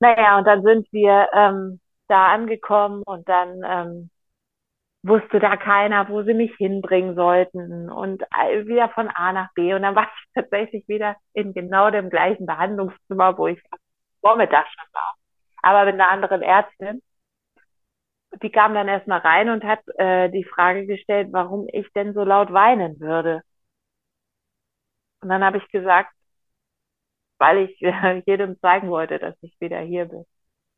naja, und dann sind wir ähm, da angekommen und dann ähm, wusste da keiner, wo sie mich hinbringen sollten und wieder von A nach B. Und dann war ich tatsächlich wieder in genau dem gleichen Behandlungszimmer, wo ich Vormittag schon war, aber mit einer anderen Ärztin. Die kam dann erstmal rein und hat äh, die Frage gestellt, warum ich denn so laut weinen würde. Und dann habe ich gesagt, weil ich äh, jedem zeigen wollte, dass ich wieder hier bin.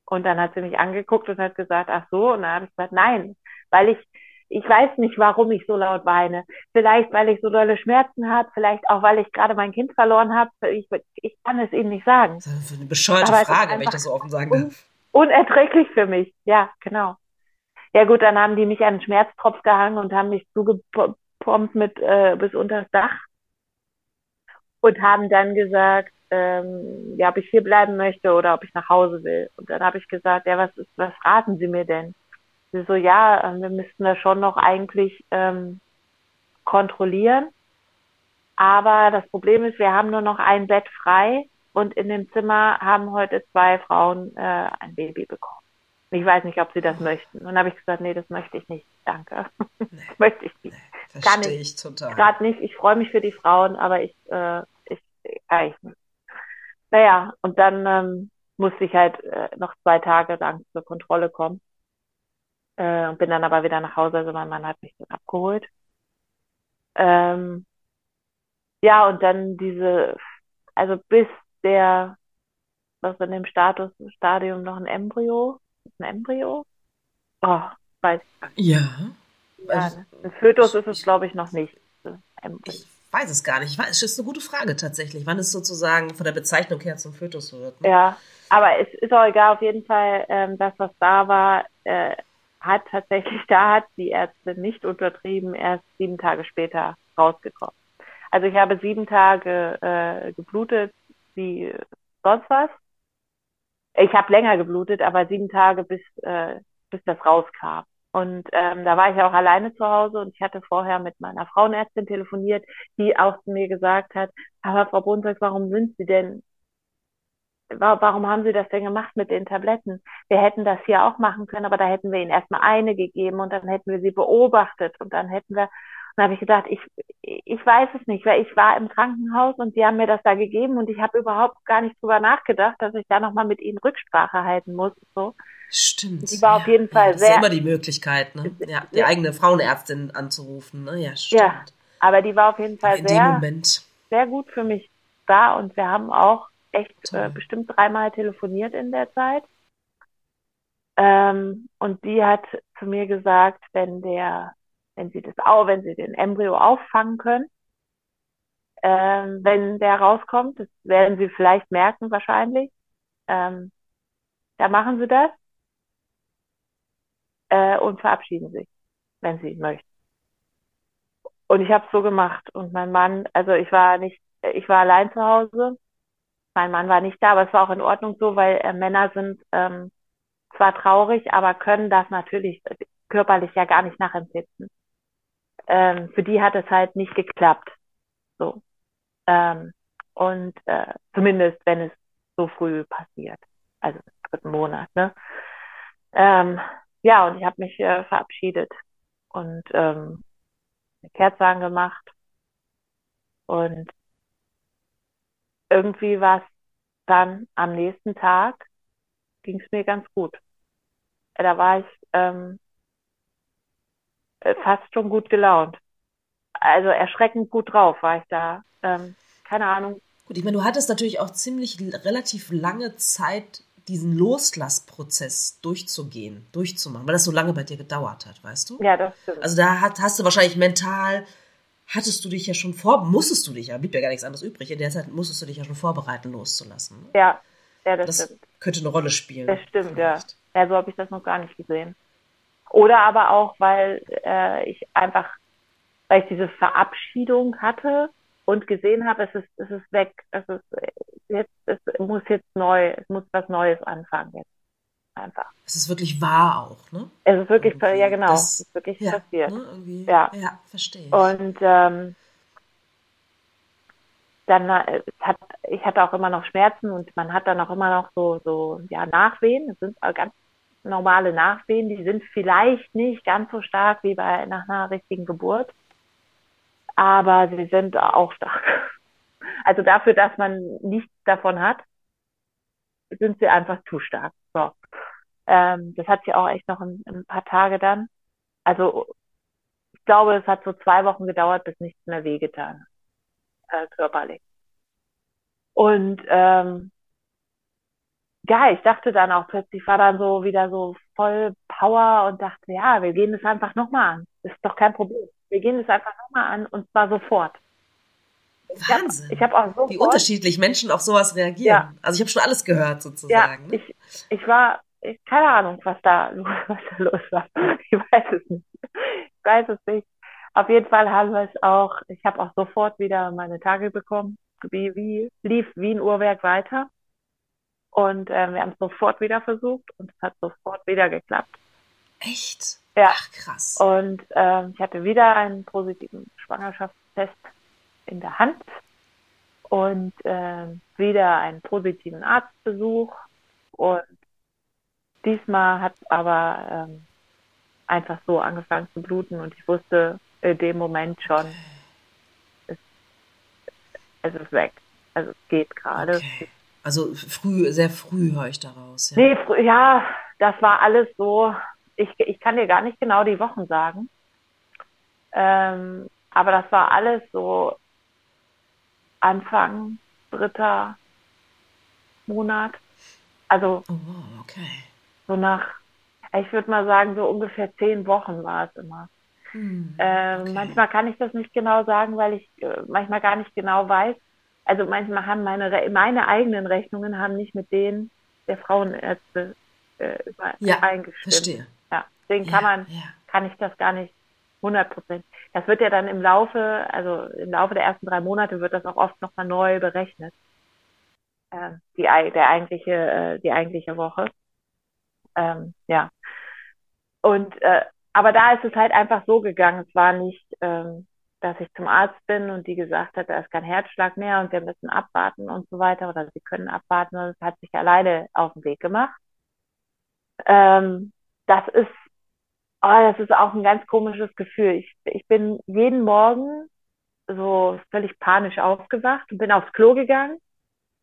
Und dann hat sie mich angeguckt und hat gesagt, ach so. Und dann habe ich gesagt, nein, weil ich, ich weiß nicht, warum ich so laut weine. Vielleicht, weil ich so dolle Schmerzen habe, vielleicht auch, weil ich gerade mein Kind verloren habe. Ich, ich kann es Ihnen nicht sagen. Das ist eine bescheuerte Aber Frage, wenn ich das so offen sagen darf. unerträglich für mich, ja, genau. Ja gut, dann haben die mich an den Schmerztropf gehangen und haben mich zugepumpt mit äh, bis unter das Dach und haben dann gesagt, ähm, ja, ob ich hier bleiben möchte oder ob ich nach Hause will. Und dann habe ich gesagt, ja, was ist, was raten Sie mir denn? Sie so, ja, ähm, wir müssten das schon noch eigentlich ähm, kontrollieren. Aber das Problem ist, wir haben nur noch ein Bett frei und in dem Zimmer haben heute zwei Frauen äh, ein Baby bekommen. Ich weiß nicht, ob sie das möchten. Und dann habe ich gesagt, nee, das möchte ich nicht. Danke. Nee, möchte ich nicht. Nee, Kann ich total. Gerade nicht. Ich freue mich für die Frauen, aber ich, äh, ich, äh, ich naja, und dann ähm, musste ich halt äh, noch zwei Tage lang zur Kontrolle kommen. Äh, und bin dann aber wieder nach Hause, also mein Mann hat mich dann abgeholt. Ähm, ja, und dann diese, also bis der, was in dem Status, Stadium noch ein Embryo, ein Embryo? Oh, weiß ich Ja. ja also, ein Fötus ist es, glaube ich, noch nicht. Ich weiß es gar nicht. Es ist eine gute Frage tatsächlich, wann es sozusagen von der Bezeichnung her zum Fötus wird. Ne? Ja, aber es ist auch egal, auf jeden Fall, ähm, das, was da war, äh, hat tatsächlich, da hat die Ärztin nicht untertrieben, erst sieben Tage später rausgekommen. Also ich habe sieben Tage äh, geblutet, wie sonst was. Ich habe länger geblutet, aber sieben Tage bis, äh, bis das rauskam. Und ähm, da war ich auch alleine zu Hause und ich hatte vorher mit meiner Frauenärztin telefoniert, die auch zu mir gesagt hat, aber Frau Brunswick, warum sind Sie denn, warum haben Sie das denn gemacht mit den Tabletten? Wir hätten das hier auch machen können, aber da hätten wir Ihnen erstmal eine gegeben und dann hätten wir sie beobachtet und dann hätten wir, und dann habe ich gedacht, ich, ich weiß es nicht, weil ich war im Krankenhaus und sie haben mir das da gegeben und ich habe überhaupt gar nicht drüber nachgedacht, dass ich da nochmal mit ihnen Rücksprache halten muss. So. Stimmt. Die war auf jeden Fall ja, sehr. Das ist immer die Möglichkeit, ne? Ja, die ja. eigene Frauenärztin anzurufen, ne? Ja, stimmt. Ja, aber die war auf jeden Fall sehr, sehr gut für mich da und wir haben auch echt äh, bestimmt dreimal telefoniert in der Zeit. Ähm, und die hat zu mir gesagt, wenn der, wenn sie das auch, wenn sie den Embryo auffangen können, ähm, wenn der rauskommt, das werden sie vielleicht merken wahrscheinlich, ähm, da machen sie das äh, und verabschieden sich, wenn sie möchten. Und ich habe es so gemacht. Und mein Mann, also ich war nicht, ich war allein zu Hause. Mein Mann war nicht da, aber es war auch in Ordnung so, weil äh, Männer sind ähm, zwar traurig, aber können das natürlich körperlich ja gar nicht nachempfinden. Ähm, für die hat es halt nicht geklappt. So. Ähm, und äh, zumindest wenn es so früh passiert. Also dritten Monat. Ne? Ähm, ja, und ich habe mich äh, verabschiedet und ähm, eine Kerze angemacht. Und irgendwie war es dann am nächsten Tag, ging es mir ganz gut. Da war ich ähm, fast schon gut gelaunt. Also erschreckend gut drauf war ich da. Ähm, keine Ahnung. Gut, ich meine, du hattest natürlich auch ziemlich relativ lange Zeit diesen Loslassprozess durchzugehen, durchzumachen, weil das so lange bei dir gedauert hat, weißt du? Ja, das stimmt. Also da hat, hast du wahrscheinlich mental, hattest du dich ja schon vor, musstest du dich ja, blieb ja gar nichts anderes übrig, in der Zeit musstest du dich ja schon vorbereiten, loszulassen. Ne? Ja, ja, das, das stimmt. könnte eine Rolle spielen. Das stimmt, vielleicht. ja. Ja, so habe ich das noch gar nicht gesehen. Oder aber auch, weil äh, ich einfach, weil ich diese Verabschiedung hatte und gesehen habe, es ist, es ist weg, es ist jetzt, es muss jetzt neu, es muss was Neues anfangen jetzt. Einfach. Es ist wirklich wahr auch, ne? Es ist wirklich, irgendwie. ja genau, das, es ist wirklich ja, passiert. Ne, ja. ja, verstehe ich. Und ähm, dann äh, hat, ich hatte auch immer noch Schmerzen und man hat dann auch immer noch so, so ja, Nachwehen. Das sind ganz normale Nachwehen, die sind vielleicht nicht ganz so stark wie bei nach einer richtigen Geburt, aber sie sind auch stark. Also dafür, dass man nichts davon hat, sind sie einfach zu stark. So. Ähm, das hat sie auch echt noch ein, ein paar Tage dann. Also ich glaube, es hat so zwei Wochen gedauert, bis nichts mehr wehgetan äh, körperlich. Und ähm, ja, ich dachte dann auch plötzlich, war dann so wieder so voll Power und dachte, ja, wir gehen das einfach nochmal an. Das ist doch kein Problem. Wir gehen das einfach nochmal an und zwar sofort. Wahnsinn. Ich habe hab auch sofort, Wie unterschiedlich Menschen auf sowas reagieren. Ja. Also ich habe schon alles gehört sozusagen. Ja, ich, ich war, ich, keine Ahnung, was da, was da los war. Ich weiß es nicht. Ich weiß es nicht. Auf jeden Fall haben wir es auch, ich habe auch sofort wieder meine Tage bekommen. Wie, wie lief wie ein Uhrwerk weiter. Und äh, wir haben es sofort wieder versucht und es hat sofort wieder geklappt. Echt? Ja. Ach, krass. Und äh, ich hatte wieder einen positiven Schwangerschaftstest in der Hand und äh, wieder einen positiven Arztbesuch. Und diesmal hat aber ähm, einfach so angefangen zu bluten und ich wusste in dem Moment schon, es, es ist weg. Also es geht gerade. Okay. Also früh, sehr früh höre ich daraus. Ja. Nee, ja, das war alles so. Ich, ich kann dir gar nicht genau die Wochen sagen. Ähm, aber das war alles so Anfang dritter Monat. Also oh, okay. So nach, ich würde mal sagen, so ungefähr zehn Wochen war es immer. Hm, ähm, okay. Manchmal kann ich das nicht genau sagen, weil ich äh, manchmal gar nicht genau weiß, also manchmal haben meine, meine eigenen Rechnungen haben nicht mit denen der Frauenärzte äh, ja, eingestimmt. Verstehe. Ja, deswegen ja, kann man, ja. kann ich das gar nicht 100 Prozent. Das wird ja dann im Laufe, also im Laufe der ersten drei Monate wird das auch oft nochmal neu berechnet. Äh, die, der eigentliche, äh, die eigentliche Woche. Ähm, ja. Und, äh, aber da ist es halt einfach so gegangen. Es war nicht, ähm, dass ich zum Arzt bin und die gesagt hat, da ist kein Herzschlag mehr und wir müssen abwarten und so weiter oder sie können abwarten und es hat sich alleine auf den Weg gemacht. Ähm, das ist, oh, das ist auch ein ganz komisches Gefühl. Ich, ich bin jeden Morgen so völlig panisch aufgewacht und bin aufs Klo gegangen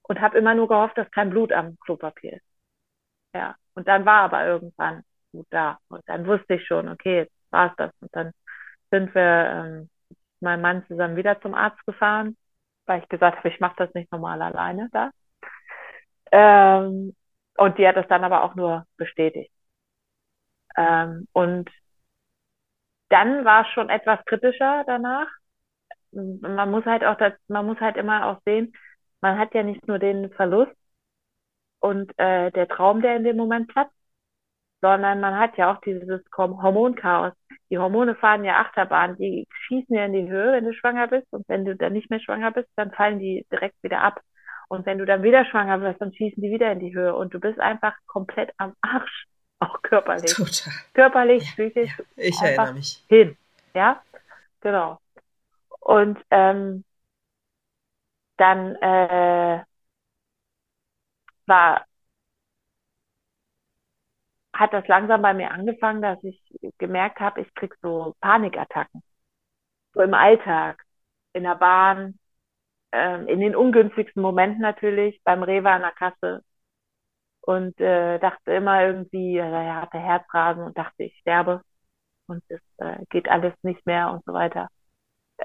und habe immer nur gehofft, dass kein Blut am Klopapier ist. Ja, und dann war aber irgendwann Blut da und dann wusste ich schon, okay, jetzt war es das und dann sind wir ähm, meinem Mann zusammen wieder zum Arzt gefahren, weil ich gesagt habe, ich mache das nicht normal alleine da. Ähm, und die hat das dann aber auch nur bestätigt. Ähm, und dann war es schon etwas kritischer danach. Man muss halt auch, das, man muss halt immer auch sehen, man hat ja nicht nur den Verlust und äh, der Traum, der in dem Moment platzt, sondern man hat ja auch dieses Hormonchaos. Die Hormone fahren ja Achterbahn, die schießen ja in die Höhe, wenn du schwanger bist. Und wenn du dann nicht mehr schwanger bist, dann fallen die direkt wieder ab. Und wenn du dann wieder schwanger wirst, dann schießen die wieder in die Höhe. Und du bist einfach komplett am Arsch, auch körperlich. Total. Körperlich, ja, psychisch. Ja, ich erinnere mich. Hin. Ja, genau. Und ähm, dann äh, war hat das langsam bei mir angefangen, dass ich gemerkt habe, ich krieg so Panikattacken. So im Alltag, in der Bahn, ähm, in den ungünstigsten Momenten natürlich, beim Rewe an der Kasse. Und äh, dachte immer irgendwie, also er hatte Herzrasen und dachte, ich sterbe und es äh, geht alles nicht mehr und so weiter.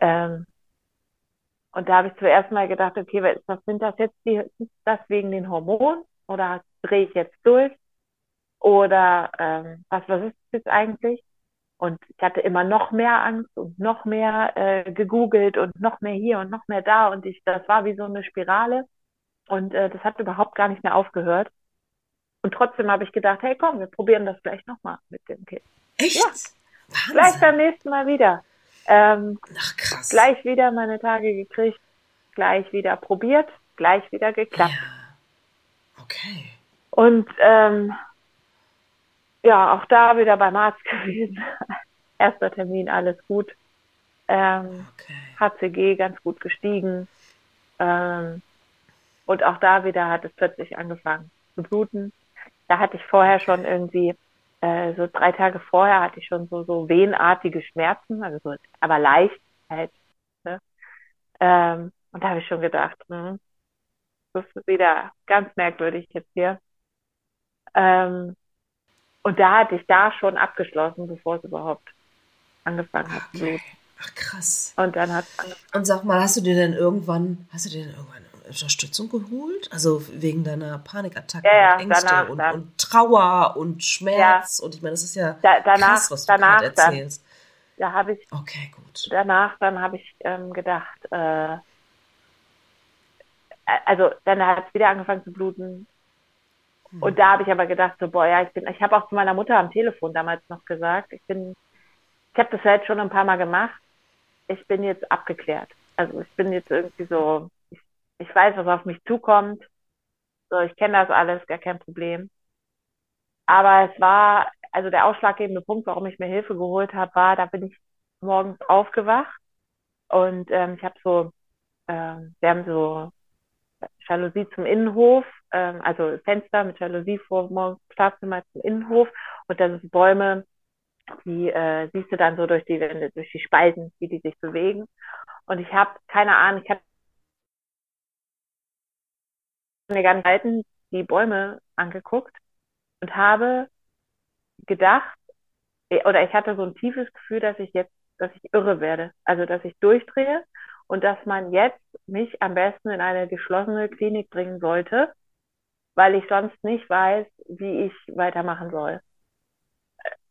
Ähm, und da habe ich zuerst mal gedacht, okay, was sind das jetzt die, ist das wegen den Hormonen oder drehe ich jetzt durch? Oder ähm, was, was ist das jetzt eigentlich? Und ich hatte immer noch mehr Angst und noch mehr äh, gegoogelt und noch mehr hier und noch mehr da. Und ich, das war wie so eine Spirale. Und äh, das hat überhaupt gar nicht mehr aufgehört. Und trotzdem habe ich gedacht, hey komm, wir probieren das gleich nochmal mit dem Kind. Echt? Ja. Gleich beim nächsten Mal wieder. Ähm, Ach krass. Gleich wieder meine Tage gekriegt, gleich wieder probiert, gleich wieder geklappt. Ja. Okay. Und ähm, ja, auch da wieder beim Arzt gewesen. Erster Termin, alles gut. Ähm, okay. HCG ganz gut gestiegen. Ähm, und auch da wieder hat es plötzlich angefangen zu bluten. Da hatte ich vorher schon irgendwie, äh, so drei Tage vorher hatte ich schon so, so wehenartige Schmerzen, also so, aber leicht halt. Ne? Ähm, und da habe ich schon gedacht, hm, das ist wieder ganz merkwürdig jetzt hier. Ähm, und da hatte ich da schon abgeschlossen, bevor es überhaupt angefangen hat zu bluten. Ach krass. Und dann hat Und sag mal, hast du dir denn irgendwann, hast du dir denn irgendwann Unterstützung geholt? Also wegen deiner Panikattacke ja, ja, und Ängste danach, und, und, Trauer und Schmerz. Ja. Und ich meine, das ist ja da, danach, krass, was du gerade erzählst. Dann, da habe ich. Okay, gut. Danach, dann habe ich ähm, gedacht, äh, also dann hat es wieder angefangen zu bluten. Hm. Und da habe ich aber gedacht, so, boah, ja, ich bin, ich habe auch zu meiner Mutter am Telefon damals noch gesagt, ich bin, ich habe das jetzt schon ein paar Mal gemacht. Ich bin jetzt abgeklärt. Also ich bin jetzt irgendwie so, ich, ich weiß, was auf mich zukommt. So, ich kenne das alles, gar kein Problem. Aber es war, also der ausschlaggebende Punkt, warum ich mir Hilfe geholt habe, war, da bin ich morgens aufgewacht und ähm, ich habe so, ähm, wir haben so Jalousie zum Innenhof, ähm, also Fenster mit Jalousie vor morgens Schlafzimmer zum Innenhof und da sind Bäume, die äh, siehst du dann so durch die Wände, durch die Spalten, wie die sich bewegen. Und ich habe keine Ahnung, ich habe mir ganz halten die Bäume angeguckt und habe gedacht, äh, oder ich hatte so ein tiefes Gefühl, dass ich jetzt, dass ich irre werde, also dass ich durchdrehe und dass man jetzt mich am besten in eine geschlossene Klinik bringen sollte, weil ich sonst nicht weiß, wie ich weitermachen soll.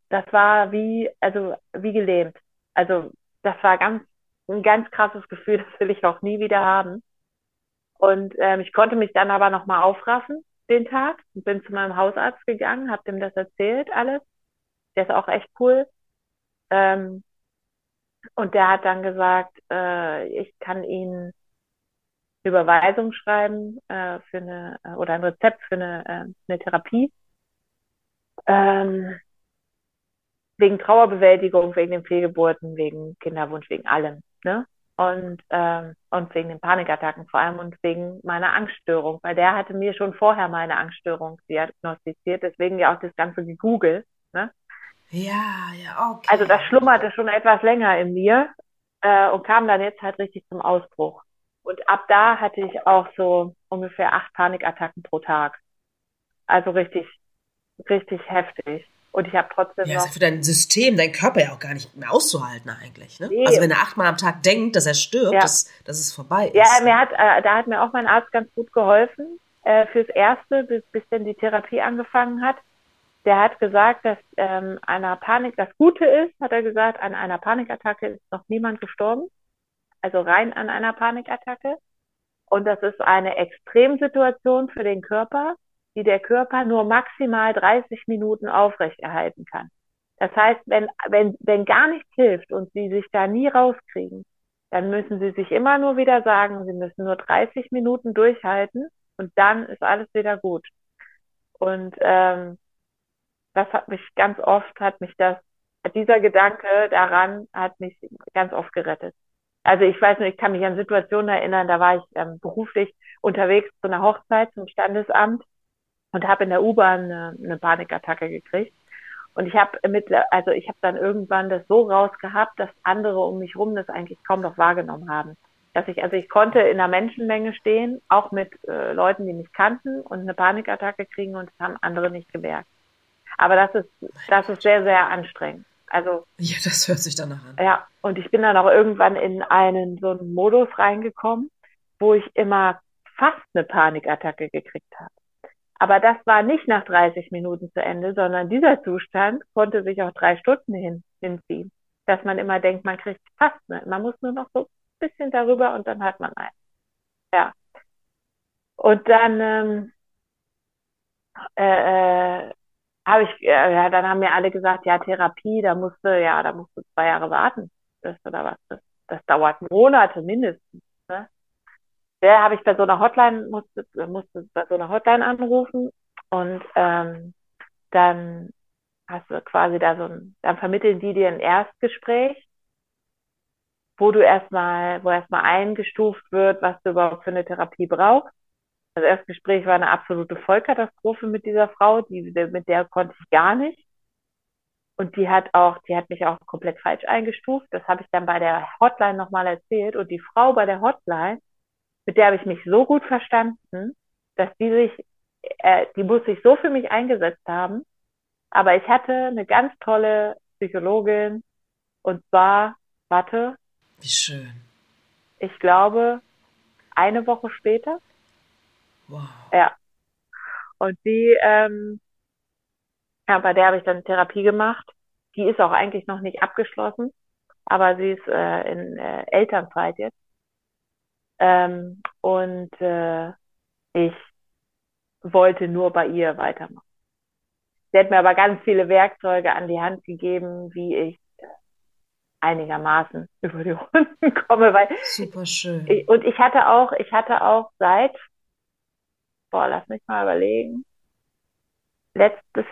Das war wie, also wie gelähmt. Also das war ganz, ein ganz krasses Gefühl, das will ich auch nie wieder haben. Und ähm, ich konnte mich dann aber nochmal aufraffen den Tag bin zu meinem Hausarzt gegangen, habe dem das erzählt alles. Der ist auch echt cool. Ähm, und der hat dann gesagt, äh, ich kann Ihnen eine Überweisung schreiben äh, für eine äh, oder ein Rezept für eine, äh, eine Therapie. Ähm, wegen Trauerbewältigung, wegen den Fehlgeburten, wegen Kinderwunsch, wegen allem. Ne? Und, ähm, und wegen den Panikattacken vor allem und wegen meiner Angststörung, weil der hatte mir schon vorher meine Angststörung diagnostiziert, deswegen ja auch das ganze gegoogelt. Ne? Ja, ja, okay. Also das schlummerte schon etwas länger in mir äh, und kam dann jetzt halt richtig zum Ausbruch. Und ab da hatte ich auch so ungefähr acht Panikattacken pro Tag. Also richtig, richtig heftig. Und ich habe trotzdem ja, noch. ist ja für dein System, dein Körper ja auch gar nicht mehr auszuhalten eigentlich. Ne? Nee. Also wenn er achtmal am Tag denkt, dass er stirbt, ja. dass, dass es vorbei ist. Ja, mir hat, äh, da hat mir auch mein Arzt ganz gut geholfen äh, fürs Erste, bis, bis denn die Therapie angefangen hat der hat gesagt, dass ähm, einer Panik, das Gute ist, hat er gesagt, an einer Panikattacke ist noch niemand gestorben. Also rein an einer Panikattacke. Und das ist eine Extremsituation für den Körper, die der Körper nur maximal 30 Minuten aufrechterhalten kann. Das heißt, wenn, wenn, wenn gar nichts hilft und sie sich da nie rauskriegen, dann müssen sie sich immer nur wieder sagen, sie müssen nur 30 Minuten durchhalten und dann ist alles wieder gut. Und ähm, das hat mich ganz oft, hat mich das, dieser Gedanke daran hat mich ganz oft gerettet. Also ich weiß nicht, ich kann mich an Situationen erinnern, da war ich ähm, beruflich unterwegs zu einer Hochzeit zum Standesamt und habe in der U-Bahn eine, eine Panikattacke gekriegt. Und ich habe mit, also ich habe dann irgendwann das so rausgehabt, dass andere um mich rum das eigentlich kaum noch wahrgenommen haben. Dass ich, also ich konnte in einer Menschenmenge stehen, auch mit äh, Leuten, die mich kannten und eine Panikattacke kriegen und das haben andere nicht gemerkt. Aber das ist, das ist sehr, sehr anstrengend. Also. Ja, das hört sich danach an. Ja. Und ich bin dann auch irgendwann in einen, so einen Modus reingekommen, wo ich immer fast eine Panikattacke gekriegt habe. Aber das war nicht nach 30 Minuten zu Ende, sondern dieser Zustand konnte sich auch drei Stunden hin, hinziehen. Dass man immer denkt, man kriegt fast eine. Man muss nur noch so ein bisschen darüber und dann hat man einen. Ja. Und dann ähm, äh, äh, habe ich, äh, ja, dann haben mir alle gesagt, ja, Therapie, da musste, ja, da musst du zwei Jahre warten. Das oder was. Das, das dauert Monate mindestens. Ne? Der habe ich bei so einer Hotline, musste, musste bei so einer Hotline anrufen und ähm, dann hast du quasi da so ein, dann vermitteln die dir ein Erstgespräch, wo du erstmal, wo erstmal eingestuft wird, was du überhaupt für eine Therapie brauchst. Das Erstgespräch war eine absolute Vollkatastrophe mit dieser Frau, die, mit der konnte ich gar nicht. Und die hat auch, die hat mich auch komplett falsch eingestuft. Das habe ich dann bei der Hotline nochmal erzählt. Und die Frau bei der Hotline, mit der habe ich mich so gut verstanden, dass die sich, äh, die muss sich so für mich eingesetzt haben. Aber ich hatte eine ganz tolle Psychologin und zwar, warte. Wie schön. Ich glaube, eine Woche später. Wow. Ja. Und die, ähm, ja, bei der habe ich dann Therapie gemacht. Die ist auch eigentlich noch nicht abgeschlossen, aber sie ist äh, in äh, Elternzeit jetzt. Ähm, und äh, ich wollte nur bei ihr weitermachen. Sie hat mir aber ganz viele Werkzeuge an die Hand gegeben, wie ich einigermaßen über die Runden komme, weil super schön. Ich, und ich hatte auch, ich hatte auch seit, boah, lass mich mal überlegen, letztes,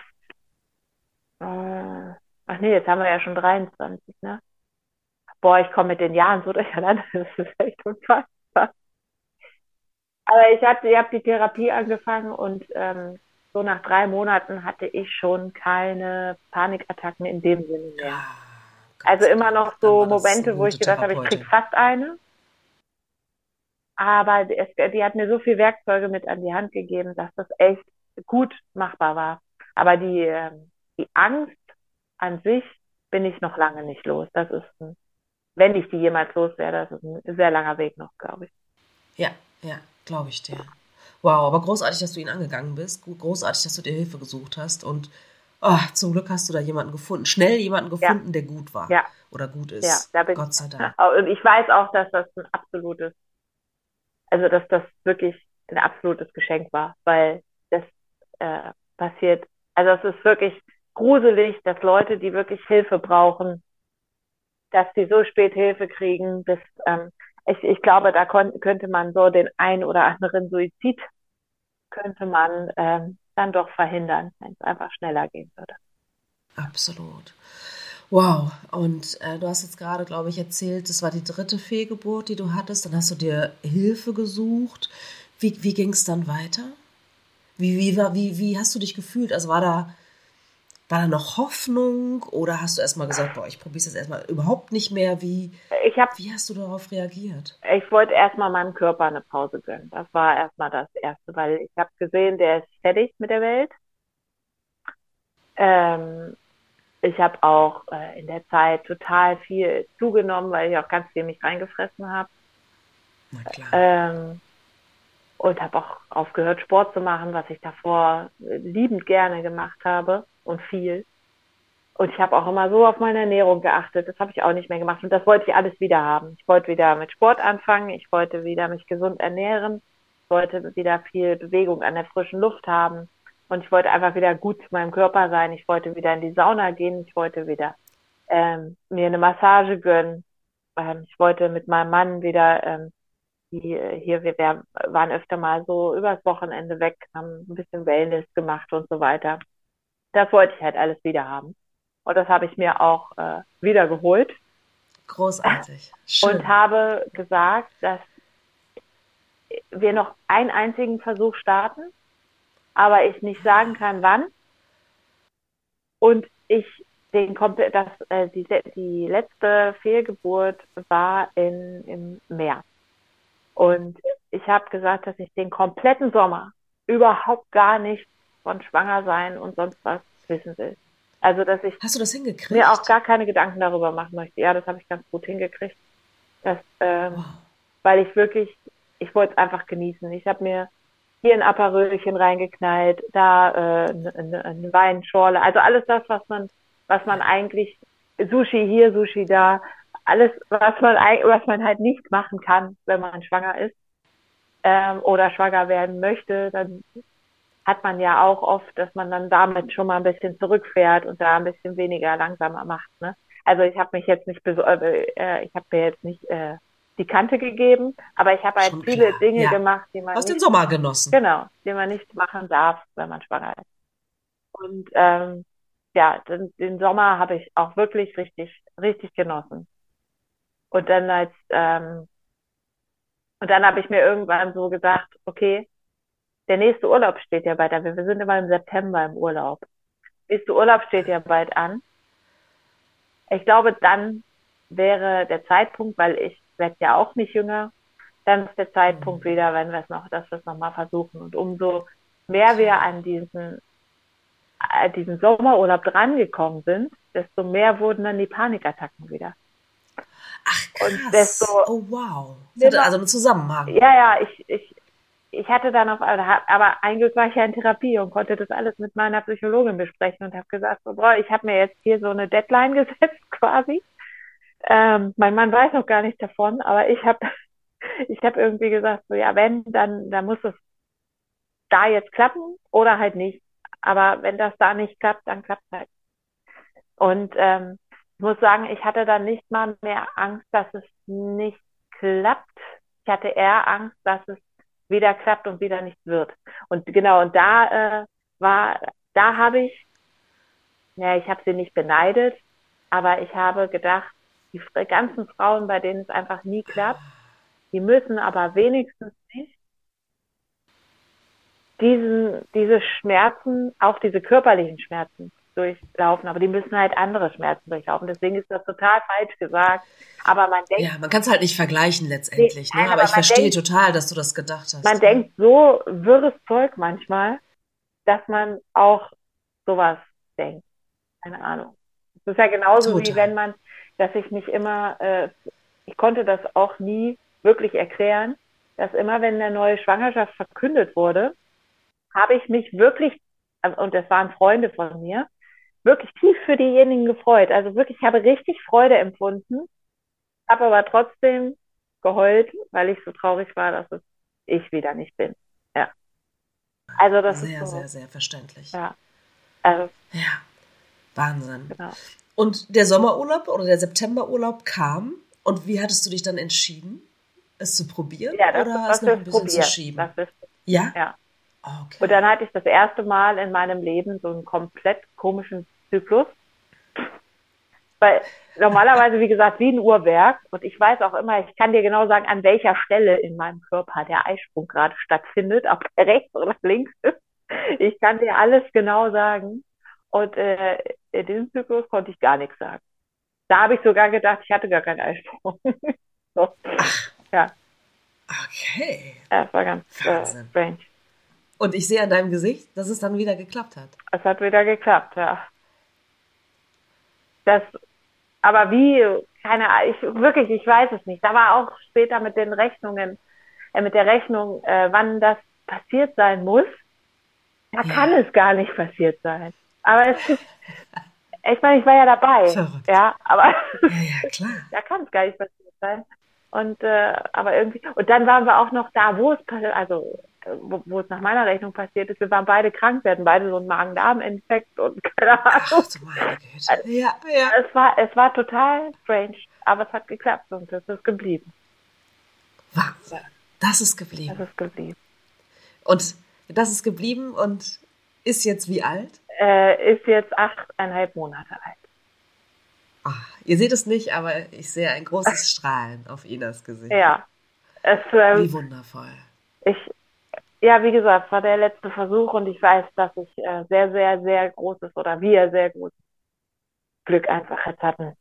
äh, ach nee, jetzt haben wir ja schon 23, ne? Boah, ich komme mit den Jahren so durcheinander, das ist echt Aber ich hatte, ich habe die Therapie angefangen und ähm, so nach drei Monaten hatte ich schon keine Panikattacken in dem Sinne mehr. Ja, also immer noch so Momente, wo ich gedacht habe, ich krieg fast eine. Aber es, die hat mir so viel Werkzeuge mit an die Hand gegeben, dass das echt gut machbar war. Aber die, ähm, die Angst an sich bin ich noch lange nicht los. Das ist ein, wenn ich die jemals los wäre, das ist ein sehr langer Weg noch, glaube ich. Ja, ja. Glaube ich dir. Wow, aber großartig, dass du ihn angegangen bist. Großartig, dass du dir Hilfe gesucht hast. Und oh, zum Glück hast du da jemanden gefunden. Schnell jemanden gefunden, ja. der gut war. Ja. Oder gut ist. Ja, da bin Gott sei Dank. Und ich weiß auch, dass das ein absolutes, also dass das wirklich ein absolutes Geschenk war, weil das äh, passiert. Also es ist wirklich gruselig, dass Leute, die wirklich Hilfe brauchen, dass sie so spät Hilfe kriegen, bis ähm, ich, ich glaube, da könnte man so den ein oder anderen Suizid könnte man ähm, dann doch verhindern, wenn es einfach schneller gehen würde. Absolut. Wow. Und äh, du hast jetzt gerade, glaube ich, erzählt, das war die dritte Fehlgeburt, die du hattest. Dann hast du dir Hilfe gesucht. Wie, wie ging es dann weiter? Wie, wie, wie, wie hast du dich gefühlt? Also war da war da noch Hoffnung oder hast du erstmal gesagt, boah, ich probiere es jetzt erstmal überhaupt nicht mehr? Wie, ich hab, wie hast du darauf reagiert? Ich wollte erstmal meinem Körper eine Pause gönnen. Das war erstmal das Erste, weil ich habe gesehen, der ist fertig mit der Welt. Ähm, ich habe auch äh, in der Zeit total viel zugenommen, weil ich auch ganz viel mich reingefressen habe. Na klar. Ähm, und habe auch aufgehört, Sport zu machen, was ich davor liebend gerne gemacht habe und viel. Und ich habe auch immer so auf meine Ernährung geachtet. Das habe ich auch nicht mehr gemacht. Und das wollte ich alles wieder haben. Ich wollte wieder mit Sport anfangen. Ich wollte wieder mich gesund ernähren. Ich wollte wieder viel Bewegung an der frischen Luft haben. Und ich wollte einfach wieder gut zu meinem Körper sein. Ich wollte wieder in die Sauna gehen. Ich wollte wieder ähm, mir eine Massage gönnen. Ähm, ich wollte mit meinem Mann wieder ähm, die, hier, wir waren öfter mal so übers Wochenende weg, haben ein bisschen Wellness gemacht und so weiter das wollte ich halt alles wieder haben. Und das habe ich mir auch äh, wieder geholt. Großartig. Schön. Und habe gesagt, dass wir noch einen einzigen Versuch starten aber ich nicht sagen kann, wann. Und ich den komplett, das, äh, die, die letzte Fehlgeburt war in, im März. Und ich habe gesagt, dass ich den kompletten Sommer überhaupt gar nicht von schwanger sein und sonst was wissen will. Also, dass ich Hast du das hingekriegt? mir auch gar keine Gedanken darüber machen möchte. Ja, das habe ich ganz gut hingekriegt. Das, ähm, wow. Weil ich wirklich, ich wollte es einfach genießen. Ich habe mir hier ein Aperölchen reingeknallt, da äh, eine, eine Weinschorle, also alles das, was man, was man eigentlich Sushi hier, Sushi da, alles, was man was man halt nicht machen kann, wenn man schwanger ist ähm, oder schwanger werden möchte, dann hat man ja auch oft, dass man dann damit schon mal ein bisschen zurückfährt und da ein bisschen weniger langsamer macht. Ne? Also ich habe mich jetzt nicht, äh, äh, ich habe mir jetzt nicht äh, die Kante gegeben, aber ich habe halt schon viele klar. Dinge ja. gemacht, die man aus dem Sommer genossen. Genau, die man nicht machen darf, wenn man schwanger ist. Und ähm, ja, den, den Sommer habe ich auch wirklich richtig, richtig genossen. Und dann als ähm, und dann habe ich mir irgendwann so gesagt, okay, der nächste Urlaub steht ja bald an. Wir sind immer im September im Urlaub. Der nächste Urlaub steht ja bald an. Ich glaube, dann wäre der Zeitpunkt, weil ich werde ja auch nicht jünger, dann ist der Zeitpunkt mhm. wieder, wenn wir es noch, dass wir es nochmal versuchen. Und umso mehr wir an diesen, äh, diesen Sommerurlaub drangekommen sind, desto mehr wurden dann die Panikattacken wieder. Ach krass. Und desto oh wow. Das hatte also einen Zusammenhang. Ja, ja, ich, ich, ich hatte dann auf, aber ein Glück war ich ja in Therapie und konnte das alles mit meiner Psychologin besprechen und habe gesagt, so, boah, ich habe mir jetzt hier so eine Deadline gesetzt quasi. Ähm, mein Mann weiß noch gar nichts davon, aber ich habe ich hab irgendwie gesagt, so ja, wenn, dann, dann muss es da jetzt klappen oder halt nicht. Aber wenn das da nicht klappt, dann klappt es halt. Und ähm, ich muss sagen, ich hatte dann nicht mal mehr Angst, dass es nicht klappt. Ich hatte eher Angst, dass es wieder klappt und wieder nicht wird. Und genau, und da äh, war, da habe ich, ja, ich habe sie nicht beneidet, aber ich habe gedacht, die ganzen Frauen, bei denen es einfach nie klappt, die müssen aber wenigstens nicht diesen, diese Schmerzen, auch diese körperlichen Schmerzen, durchlaufen, aber die müssen halt andere Schmerzen durchlaufen. Deswegen ist das total falsch gesagt. Aber man denkt. Ja, man kann es halt nicht vergleichen letztendlich. Nee, ne? aber, aber ich verstehe denkt, total, dass du das gedacht hast. Man denkt so wirres Zeug manchmal, dass man auch sowas denkt. Keine Ahnung. Es ist ja genauso total. wie wenn man, dass ich mich immer, äh, ich konnte das auch nie wirklich erklären, dass immer, wenn eine neue Schwangerschaft verkündet wurde, habe ich mich wirklich, und das waren Freunde von mir, wirklich tief für diejenigen gefreut. Also wirklich, ich habe richtig Freude empfunden, habe aber trotzdem geheult, weil ich so traurig war, dass es ich wieder nicht bin. Ja. Also das sehr, ist so, sehr, sehr verständlich. Ja. Also, ja. Wahnsinn. Genau. Und der Sommerurlaub oder der Septemberurlaub kam und wie hattest du dich dann entschieden, es zu probieren ja, das, oder das es noch ein bisschen probieren. zu schieben? Das ist, ja? Ja. Okay. Und dann hatte ich das erste Mal in meinem Leben so einen komplett komischen Zyklus. Weil normalerweise, wie gesagt, wie ein Uhrwerk. Und ich weiß auch immer, ich kann dir genau sagen, an welcher Stelle in meinem Körper der Eisprung gerade stattfindet, ob er rechts oder links ist. Ich kann dir alles genau sagen. Und äh, in diesem Zyklus konnte ich gar nichts sagen. Da habe ich sogar gedacht, ich hatte gar keinen Eisprung. so. Ach. Ja. Okay. Das war ganz äh, strange. Und ich sehe an deinem Gesicht, dass es dann wieder geklappt hat. Es hat wieder geklappt, ja. Das, aber wie, keine Ahnung, ich, wirklich, ich weiß es nicht. Da war auch später mit den Rechnungen, äh, mit der Rechnung, äh, wann das passiert sein muss. Da ja. kann es gar nicht passiert sein. Aber es ist, ich meine, ich war ja dabei. Verrückt. Ja, aber ja, ja, klar. da kann es gar nicht passiert sein. Und äh, aber irgendwie und dann waren wir auch noch da, wo es also wo, wo es nach meiner Rechnung passiert ist, wir waren beide krank, wir hatten beide so einen Magen-Darm-Infekt und keine Ahnung. Ach, du meine Güte. Also, ja, ja. Es war, es war total strange, aber es hat geklappt und es ist geblieben. Wahnsinn. Das ist geblieben. Das ist geblieben. Und das ist geblieben und ist jetzt wie alt? Äh, ist jetzt achteinhalb Monate alt. Ach, ihr seht es nicht, aber ich sehe ein großes Strahlen auf Inas Gesicht. Ja. Es, ähm, wie wundervoll. Ich, ja, wie gesagt, es war der letzte Versuch und ich weiß, dass ich äh, sehr, sehr, sehr großes oder wir sehr großes Glück einfach jetzt hatten.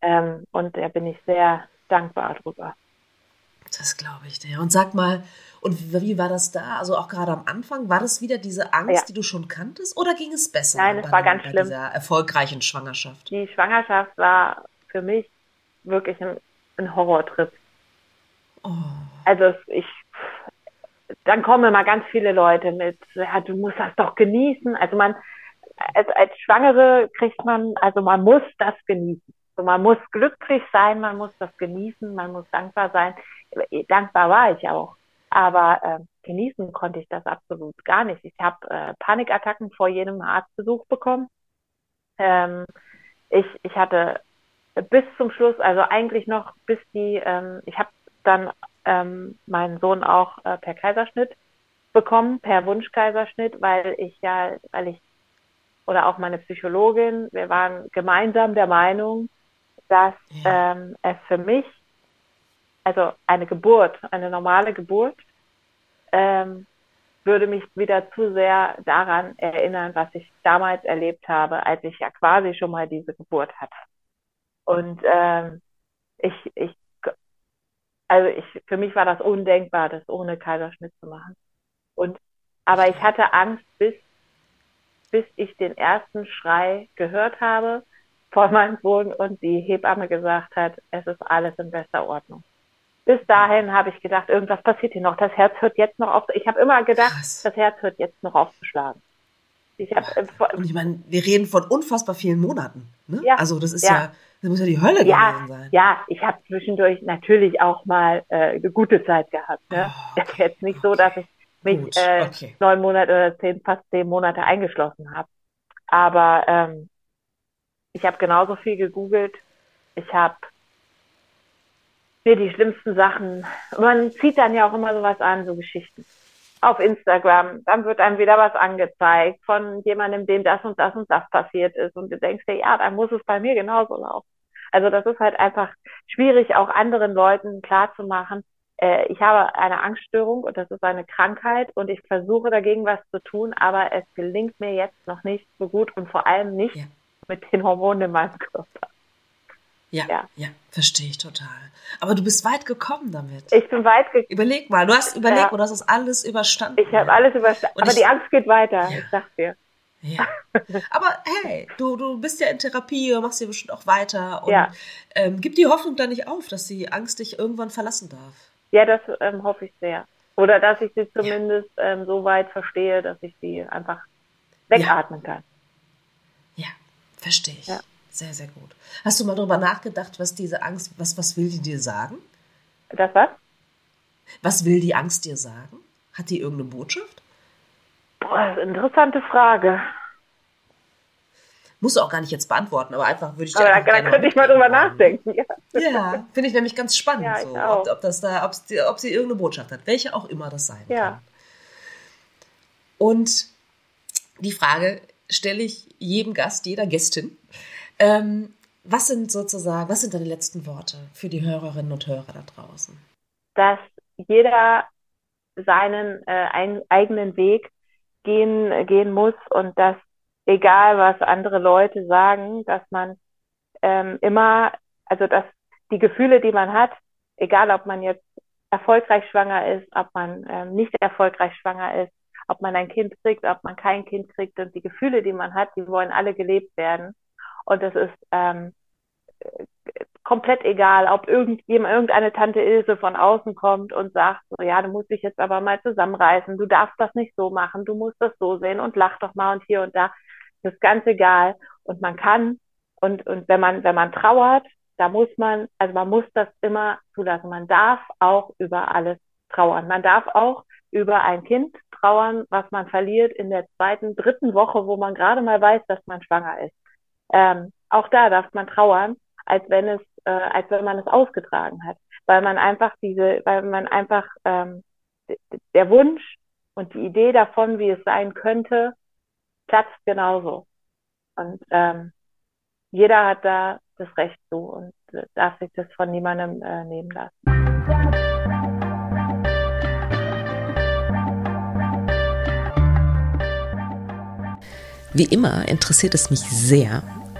Ähm, und da bin ich sehr dankbar drüber. Das glaube ich dir. Und sag mal, und wie war das da? Also auch gerade am Anfang, war das wieder diese Angst, ja. die du schon kanntest, oder ging es besser? Nein, es war ganz bei schlimm. Dieser erfolgreichen Schwangerschaft. Die Schwangerschaft war für mich wirklich ein, ein Horrortrip. Oh. Also ich, dann kommen immer ganz viele Leute mit, ja, du musst das doch genießen. Also man, als, als Schwangere kriegt man, also man muss das genießen. Also man muss glücklich sein, man muss das genießen, man muss dankbar sein. Dankbar war ich auch. Aber äh, genießen konnte ich das absolut gar nicht. Ich habe äh, Panikattacken vor jedem Arztbesuch bekommen. Ähm, ich, ich hatte bis zum Schluss, also eigentlich noch bis die, ähm, ich habe dann ähm, meinen Sohn auch äh, per Kaiserschnitt bekommen, per Wunschkaiserschnitt, weil ich ja, weil ich oder auch meine Psychologin, wir waren gemeinsam der Meinung, dass ja. ähm, es für mich, also eine Geburt, eine normale Geburt, ähm, würde mich wieder zu sehr daran erinnern, was ich damals erlebt habe, als ich ja quasi schon mal diese Geburt hatte. Und ähm, ich, ich, also ich, für mich war das undenkbar, das ohne Kaiserschnitt zu machen. Und, aber ich hatte Angst, bis, bis ich den ersten Schrei gehört habe vor meinem Sohn und die Hebamme gesagt hat, es ist alles in bester Ordnung. Bis dahin habe ich gedacht, irgendwas passiert hier noch. Das Herz hört jetzt noch auf. Ich habe immer gedacht, Krass. das Herz hört jetzt noch aufzuschlagen. Ich hab, äh, und ich meine, wir reden von unfassbar vielen Monaten. Ne? Ja, also das ist ja, ja das muss ja die Hölle ja, gewesen sein. Ja, ich habe zwischendurch natürlich auch mal äh, eine gute Zeit gehabt. Ne? Oh, okay, jetzt nicht okay. so, dass ich mich äh, okay. neun Monate oder zehn, fast zehn Monate eingeschlossen habe. Aber ähm, ich habe genauso viel gegoogelt. Ich habe mir die schlimmsten Sachen. Man zieht dann ja auch immer sowas an, so Geschichten. Auf Instagram, dann wird einem wieder was angezeigt von jemandem, dem das und das und das passiert ist. Und du denkst dir, ja, dann muss es bei mir genauso laufen. Also das ist halt einfach schwierig, auch anderen Leuten klarzumachen, äh, ich habe eine Angststörung und das ist eine Krankheit und ich versuche dagegen was zu tun, aber es gelingt mir jetzt noch nicht so gut und vor allem nicht ja. mit den Hormonen in meinem Körper. Ja, ja, ja, verstehe ich total. Aber du bist weit gekommen damit. Ich bin weit gekommen. Überleg mal, du hast überlegt, ja. du hast das alles überstanden. Ich habe alles überstanden. Aber ich, die Angst geht weiter, ja. ich sag's dir. Ja. Aber hey, du, du bist ja in Therapie, machst ja bestimmt auch weiter. Und ja. ähm, gib die Hoffnung da nicht auf, dass die Angst dich irgendwann verlassen darf. Ja, das ähm, hoffe ich sehr. Oder dass ich sie zumindest ja. ähm, so weit verstehe, dass ich sie einfach wegatmen ja. kann. Ja, verstehe ich. Ja. Sehr, sehr gut. Hast du mal darüber nachgedacht, was diese Angst, was, was will die dir sagen? Das was? Was will die Angst dir sagen? Hat die irgendeine Botschaft? Boah, interessante Frage. Muss auch gar nicht jetzt beantworten, aber einfach würde ich aber da, da könnte ich mal drüber nachdenken. Ja, ja finde ich nämlich ganz spannend, ja, so, ob, ob, das da, ob, ob sie irgendeine Botschaft hat, welche auch immer das sein ja. kann. Und die Frage stelle ich jedem Gast, jeder Gästin. Ähm, was sind sozusagen, was sind deine letzten Worte für die Hörerinnen und Hörer da draußen? Dass jeder seinen äh, eigenen Weg gehen, gehen muss und dass egal was andere Leute sagen, dass man ähm, immer, also dass die Gefühle, die man hat, egal ob man jetzt erfolgreich schwanger ist, ob man ähm, nicht erfolgreich schwanger ist, ob man ein Kind kriegt, ob man kein Kind kriegt und die Gefühle, die man hat, die wollen alle gelebt werden. Und das ist ähm, komplett egal, ob irgendjemand, irgendeine Tante Ilse von außen kommt und sagt, so, ja, du musst dich jetzt aber mal zusammenreißen, du darfst das nicht so machen, du musst das so sehen und lach doch mal und hier und da. Das ist ganz egal. Und man kann, und, und wenn man, wenn man trauert, da muss man, also man muss das immer zulassen. Man darf auch über alles trauern. Man darf auch über ein Kind trauern, was man verliert in der zweiten, dritten Woche, wo man gerade mal weiß, dass man schwanger ist. Ähm, auch da darf man trauern, als wenn es, äh, als wenn man es ausgetragen hat. Weil man einfach diese, weil man einfach ähm, der Wunsch und die Idee davon, wie es sein könnte, platzt genauso. Und ähm, jeder hat da das Recht zu und äh, darf sich das von niemandem äh, nehmen lassen. Wie immer interessiert es mich sehr,